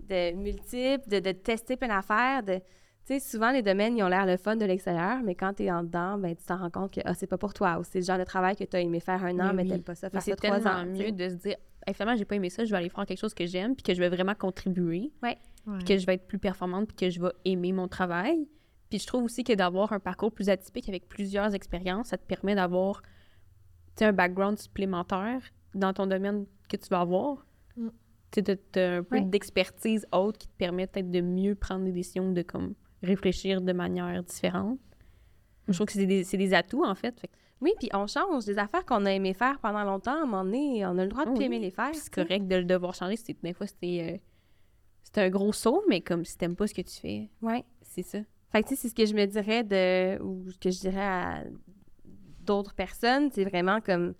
de multiples, de, de tester plein d'affaires, de, Tu sais, souvent, les domaines, ils ont l'air le fun de l'extérieur, mais quand tu es en dedans, ben, tu t'en rends compte que ah, c'est pas pour toi. Ou c'est le genre de travail que tu as aimé faire un an, mais, Mais oui. t'aimes pas ça, Mais ça c'est trois tellement ans. mieux de se dire, Hey, finalement, j'ai pas aimé ça, je vais aller faire quelque chose que j'aime, puis que je vais vraiment contribuer, Ouais. puis que je vais être plus performante, puis que je vais aimer mon travail. Puis je trouve aussi que d'avoir un parcours plus atypique avec plusieurs expériences, ça te permet d'avoir un background supplémentaire dans ton domaine que tu vas avoir. Mm. Tu t'as un peu Ouais. d'expertise autre qui te permet peut-être de mieux prendre des décisions, de comme réfléchir de manière différente. Je trouve que c'est des, des atouts, en fait. Oui, puis on change des affaires qu'on a aimé faire pendant longtemps. À un moment donné, on a le droit de Oui. plus aimer les faire. C'est correct de le devoir changer. C'est, des fois, c'était, euh, c'était un gros saut, mais comme si t'aimes pas ce que tu fais, Ouais. c'est ça. Fait que, tu sais, c'est ce que je me dirais de, ou ce que je dirais à d'autres personnes, c'est vraiment comme,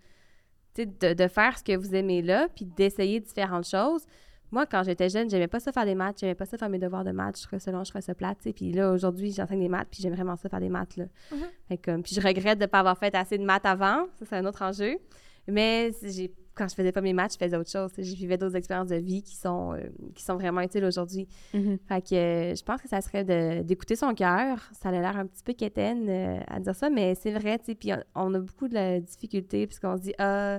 tu sais, de, de faire ce que vous aimez là, puis d'essayer différentes choses. Moi, quand j'étais jeune, j'aimais pas ça faire des maths, j'aimais pas ça faire mes devoirs de maths, je trouvais ça long, je trouvais ça plate, tu. Puis là, aujourd'hui, j'enseigne des maths, puis j'aime vraiment ça faire des maths, là. Mhm. Fait que, comme, puis je regrette de pas avoir fait assez de maths avant, ça, c'est un autre enjeu. Mais j'ai, quand je faisais pas mes maths, je faisais autre chose. Je vivais d'autres expériences de vie qui sont, euh, qui sont vraiment utiles aujourd'hui. Fait que euh, je pense que ça serait d'écouter son cœur. Ça a l'air un petit peu quétaine euh, à dire ça, mais c'est vrai, tu sais. Puis on, on a beaucoup de la difficulté, puisqu'on se dit, ah,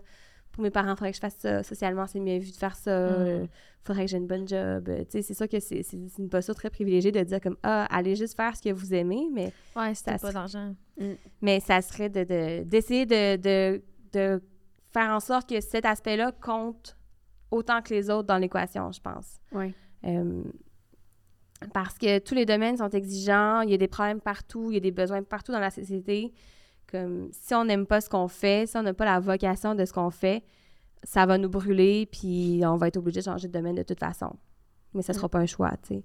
pour mes parents, il faudrait que je fasse ça. Socialement, c'est mieux vu de faire ça. Mm. Euh, faudrait que j'ai une bonne job. Tu sais, c'est sûr que c'est une posture très privilégiée de dire comme, ah, allez juste faire ce que vous aimez, mais, Ouais, c'était Ça pas d'argent. mais ça serait de- de- d'essayer de, de, de faire en sorte que cet aspect-là compte autant que les autres dans l'équation, je pense. Oui. Euh, parce que tous les domaines sont exigeants, il y a des problèmes partout, il y a des besoins partout dans la société. Comme si on n'aime pas ce qu'on fait, si on n'a pas la vocation de ce qu'on fait, ça va nous brûler, puis on va être obligé de changer de domaine de toute façon. Mais ça sera pas un choix, tu sais.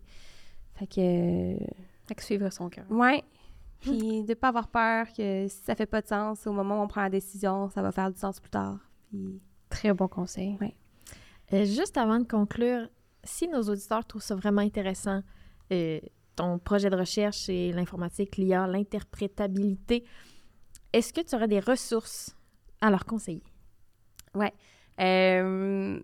Fait que, euh, Fait que suivre son cœur. ouais. Puis de pas avoir peur que si ça fait pas de sens, au moment où on prend la décision, ça va faire du sens plus tard. Puis Très bon conseil. Euh, juste avant de conclure, si nos auditeurs trouvent ça vraiment intéressant, euh, ton projet de recherche et l'informatique, l'IA, l'interprétabilité, est-ce que tu aurais des ressources à leur conseiller? Euh,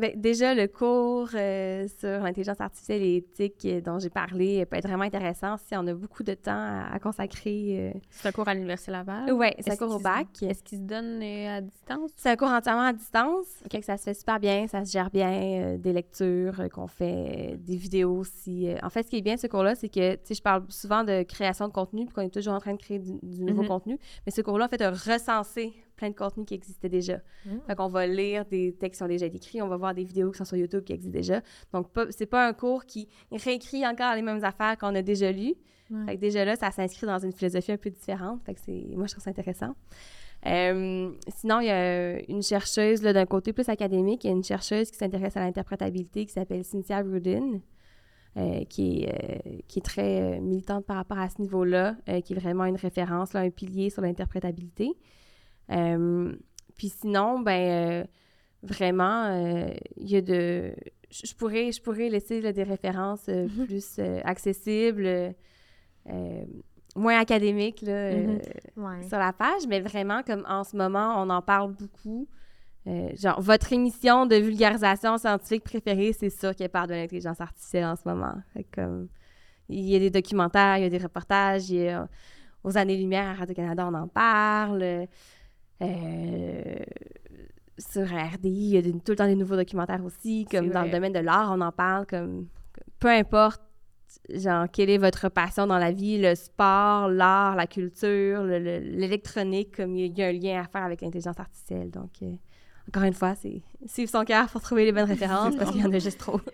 ben, déjà, le cours euh, sur l'intelligence artificielle et éthique euh, dont j'ai parlé euh, peut être vraiment intéressant si on a beaucoup de temps à, à consacrer. C'est un cours à l'Université Laval? Oui, c'est un cours au bac. Est-ce qu'il se donne à distance? C'est un cours entièrement à distance. Que ça se fait super bien, ça se gère bien, des lectures qu'on fait, des vidéos aussi. En fait, ce qui est bien de ce cours-là, c'est que, tu sais, je parle souvent de création de contenu, puis qu'on est toujours en train de créer du, du nouveau Mhm. contenu. Mais ce cours-là, en fait, a recensé plein de contenus qui existaient déjà. Fait qu'on va lire des textes qui sont déjà écrits, on va voir des vidéos qui sont sur YouTube qui existent déjà. Donc, pas- c'est pas un cours qui réécrit encore les mêmes affaires qu'on a déjà lues. Fait que déjà là, ça s'inscrit dans une philosophie un peu différente. Fait que c'est... Moi, je trouve ça intéressant. Euh, sinon, il y a une chercheuse là, d'un côté plus académique, il y a une chercheuse qui s'intéresse à l'interprétabilité qui s'appelle Cynthia Rudin, euh, qui, est, euh, qui est très euh, militante par rapport à ce niveau-là, qui est vraiment une référence, là, un pilier sur l'interprétabilité. Euh, puis sinon, ben euh, vraiment, euh, il y a de... Je pourrais, je pourrais laisser là, des références euh, plus accessibles, moins académiques là, Mhm. Ouais. sur la page, mais vraiment, comme en ce moment, on en parle beaucoup. Euh, genre, votre émission de vulgarisation scientifique préférée, c'est ça qui parle de l'intelligence artificielle en ce moment. Comme, il y a des documentaires, il y a des reportages, il y a, aux années-lumière à Radio-Canada, on en parle. Euh, sur RDI, il y a tout le temps des nouveaux documentaires aussi. Comme dans le domaine de l'art, on en parle. Comme, peu importe, genre, quelle est votre passion dans la vie, le sport, l'art, la culture, le- le- l'électronique, comme il y a un lien à faire avec l'intelligence artificielle. Donc, euh, encore une fois, c'est suivre son cœur pour trouver les bonnes références parce qu'il y en a juste trop.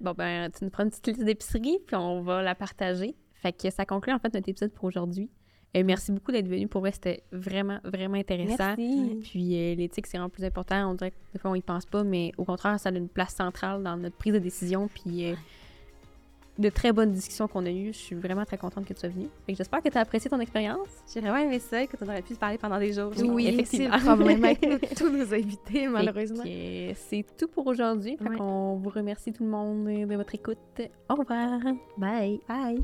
Bon, ben, tu nous prends une petite liste d'épicerie, puis on va la partager. Fait que ça conclut, en fait, notre épisode pour aujourd'hui. Euh, merci beaucoup d'être venu. Pour vrai, c'était vraiment, vraiment intéressant. Merci. Puis euh, l'éthique, c'est vraiment plus important. On dirait que des fois, on y pense pas, mais au contraire, ça a une place centrale dans notre prise de décision. Puis euh, de très bonnes discussions qu'on a eues. Je suis vraiment très contente que tu sois venue. J'espère que tu as apprécié ton expérience. J'ai vraiment aimé ça, que tu aurais pu se parler pendant des jours. Oui, c'est effectivement. le problème avec nous- tous nos invités, malheureusement. Euh, c'est tout pour aujourd'hui. Ouais. qu'on vous remercie tout le monde de votre écoute. Au revoir. Bye! Bye!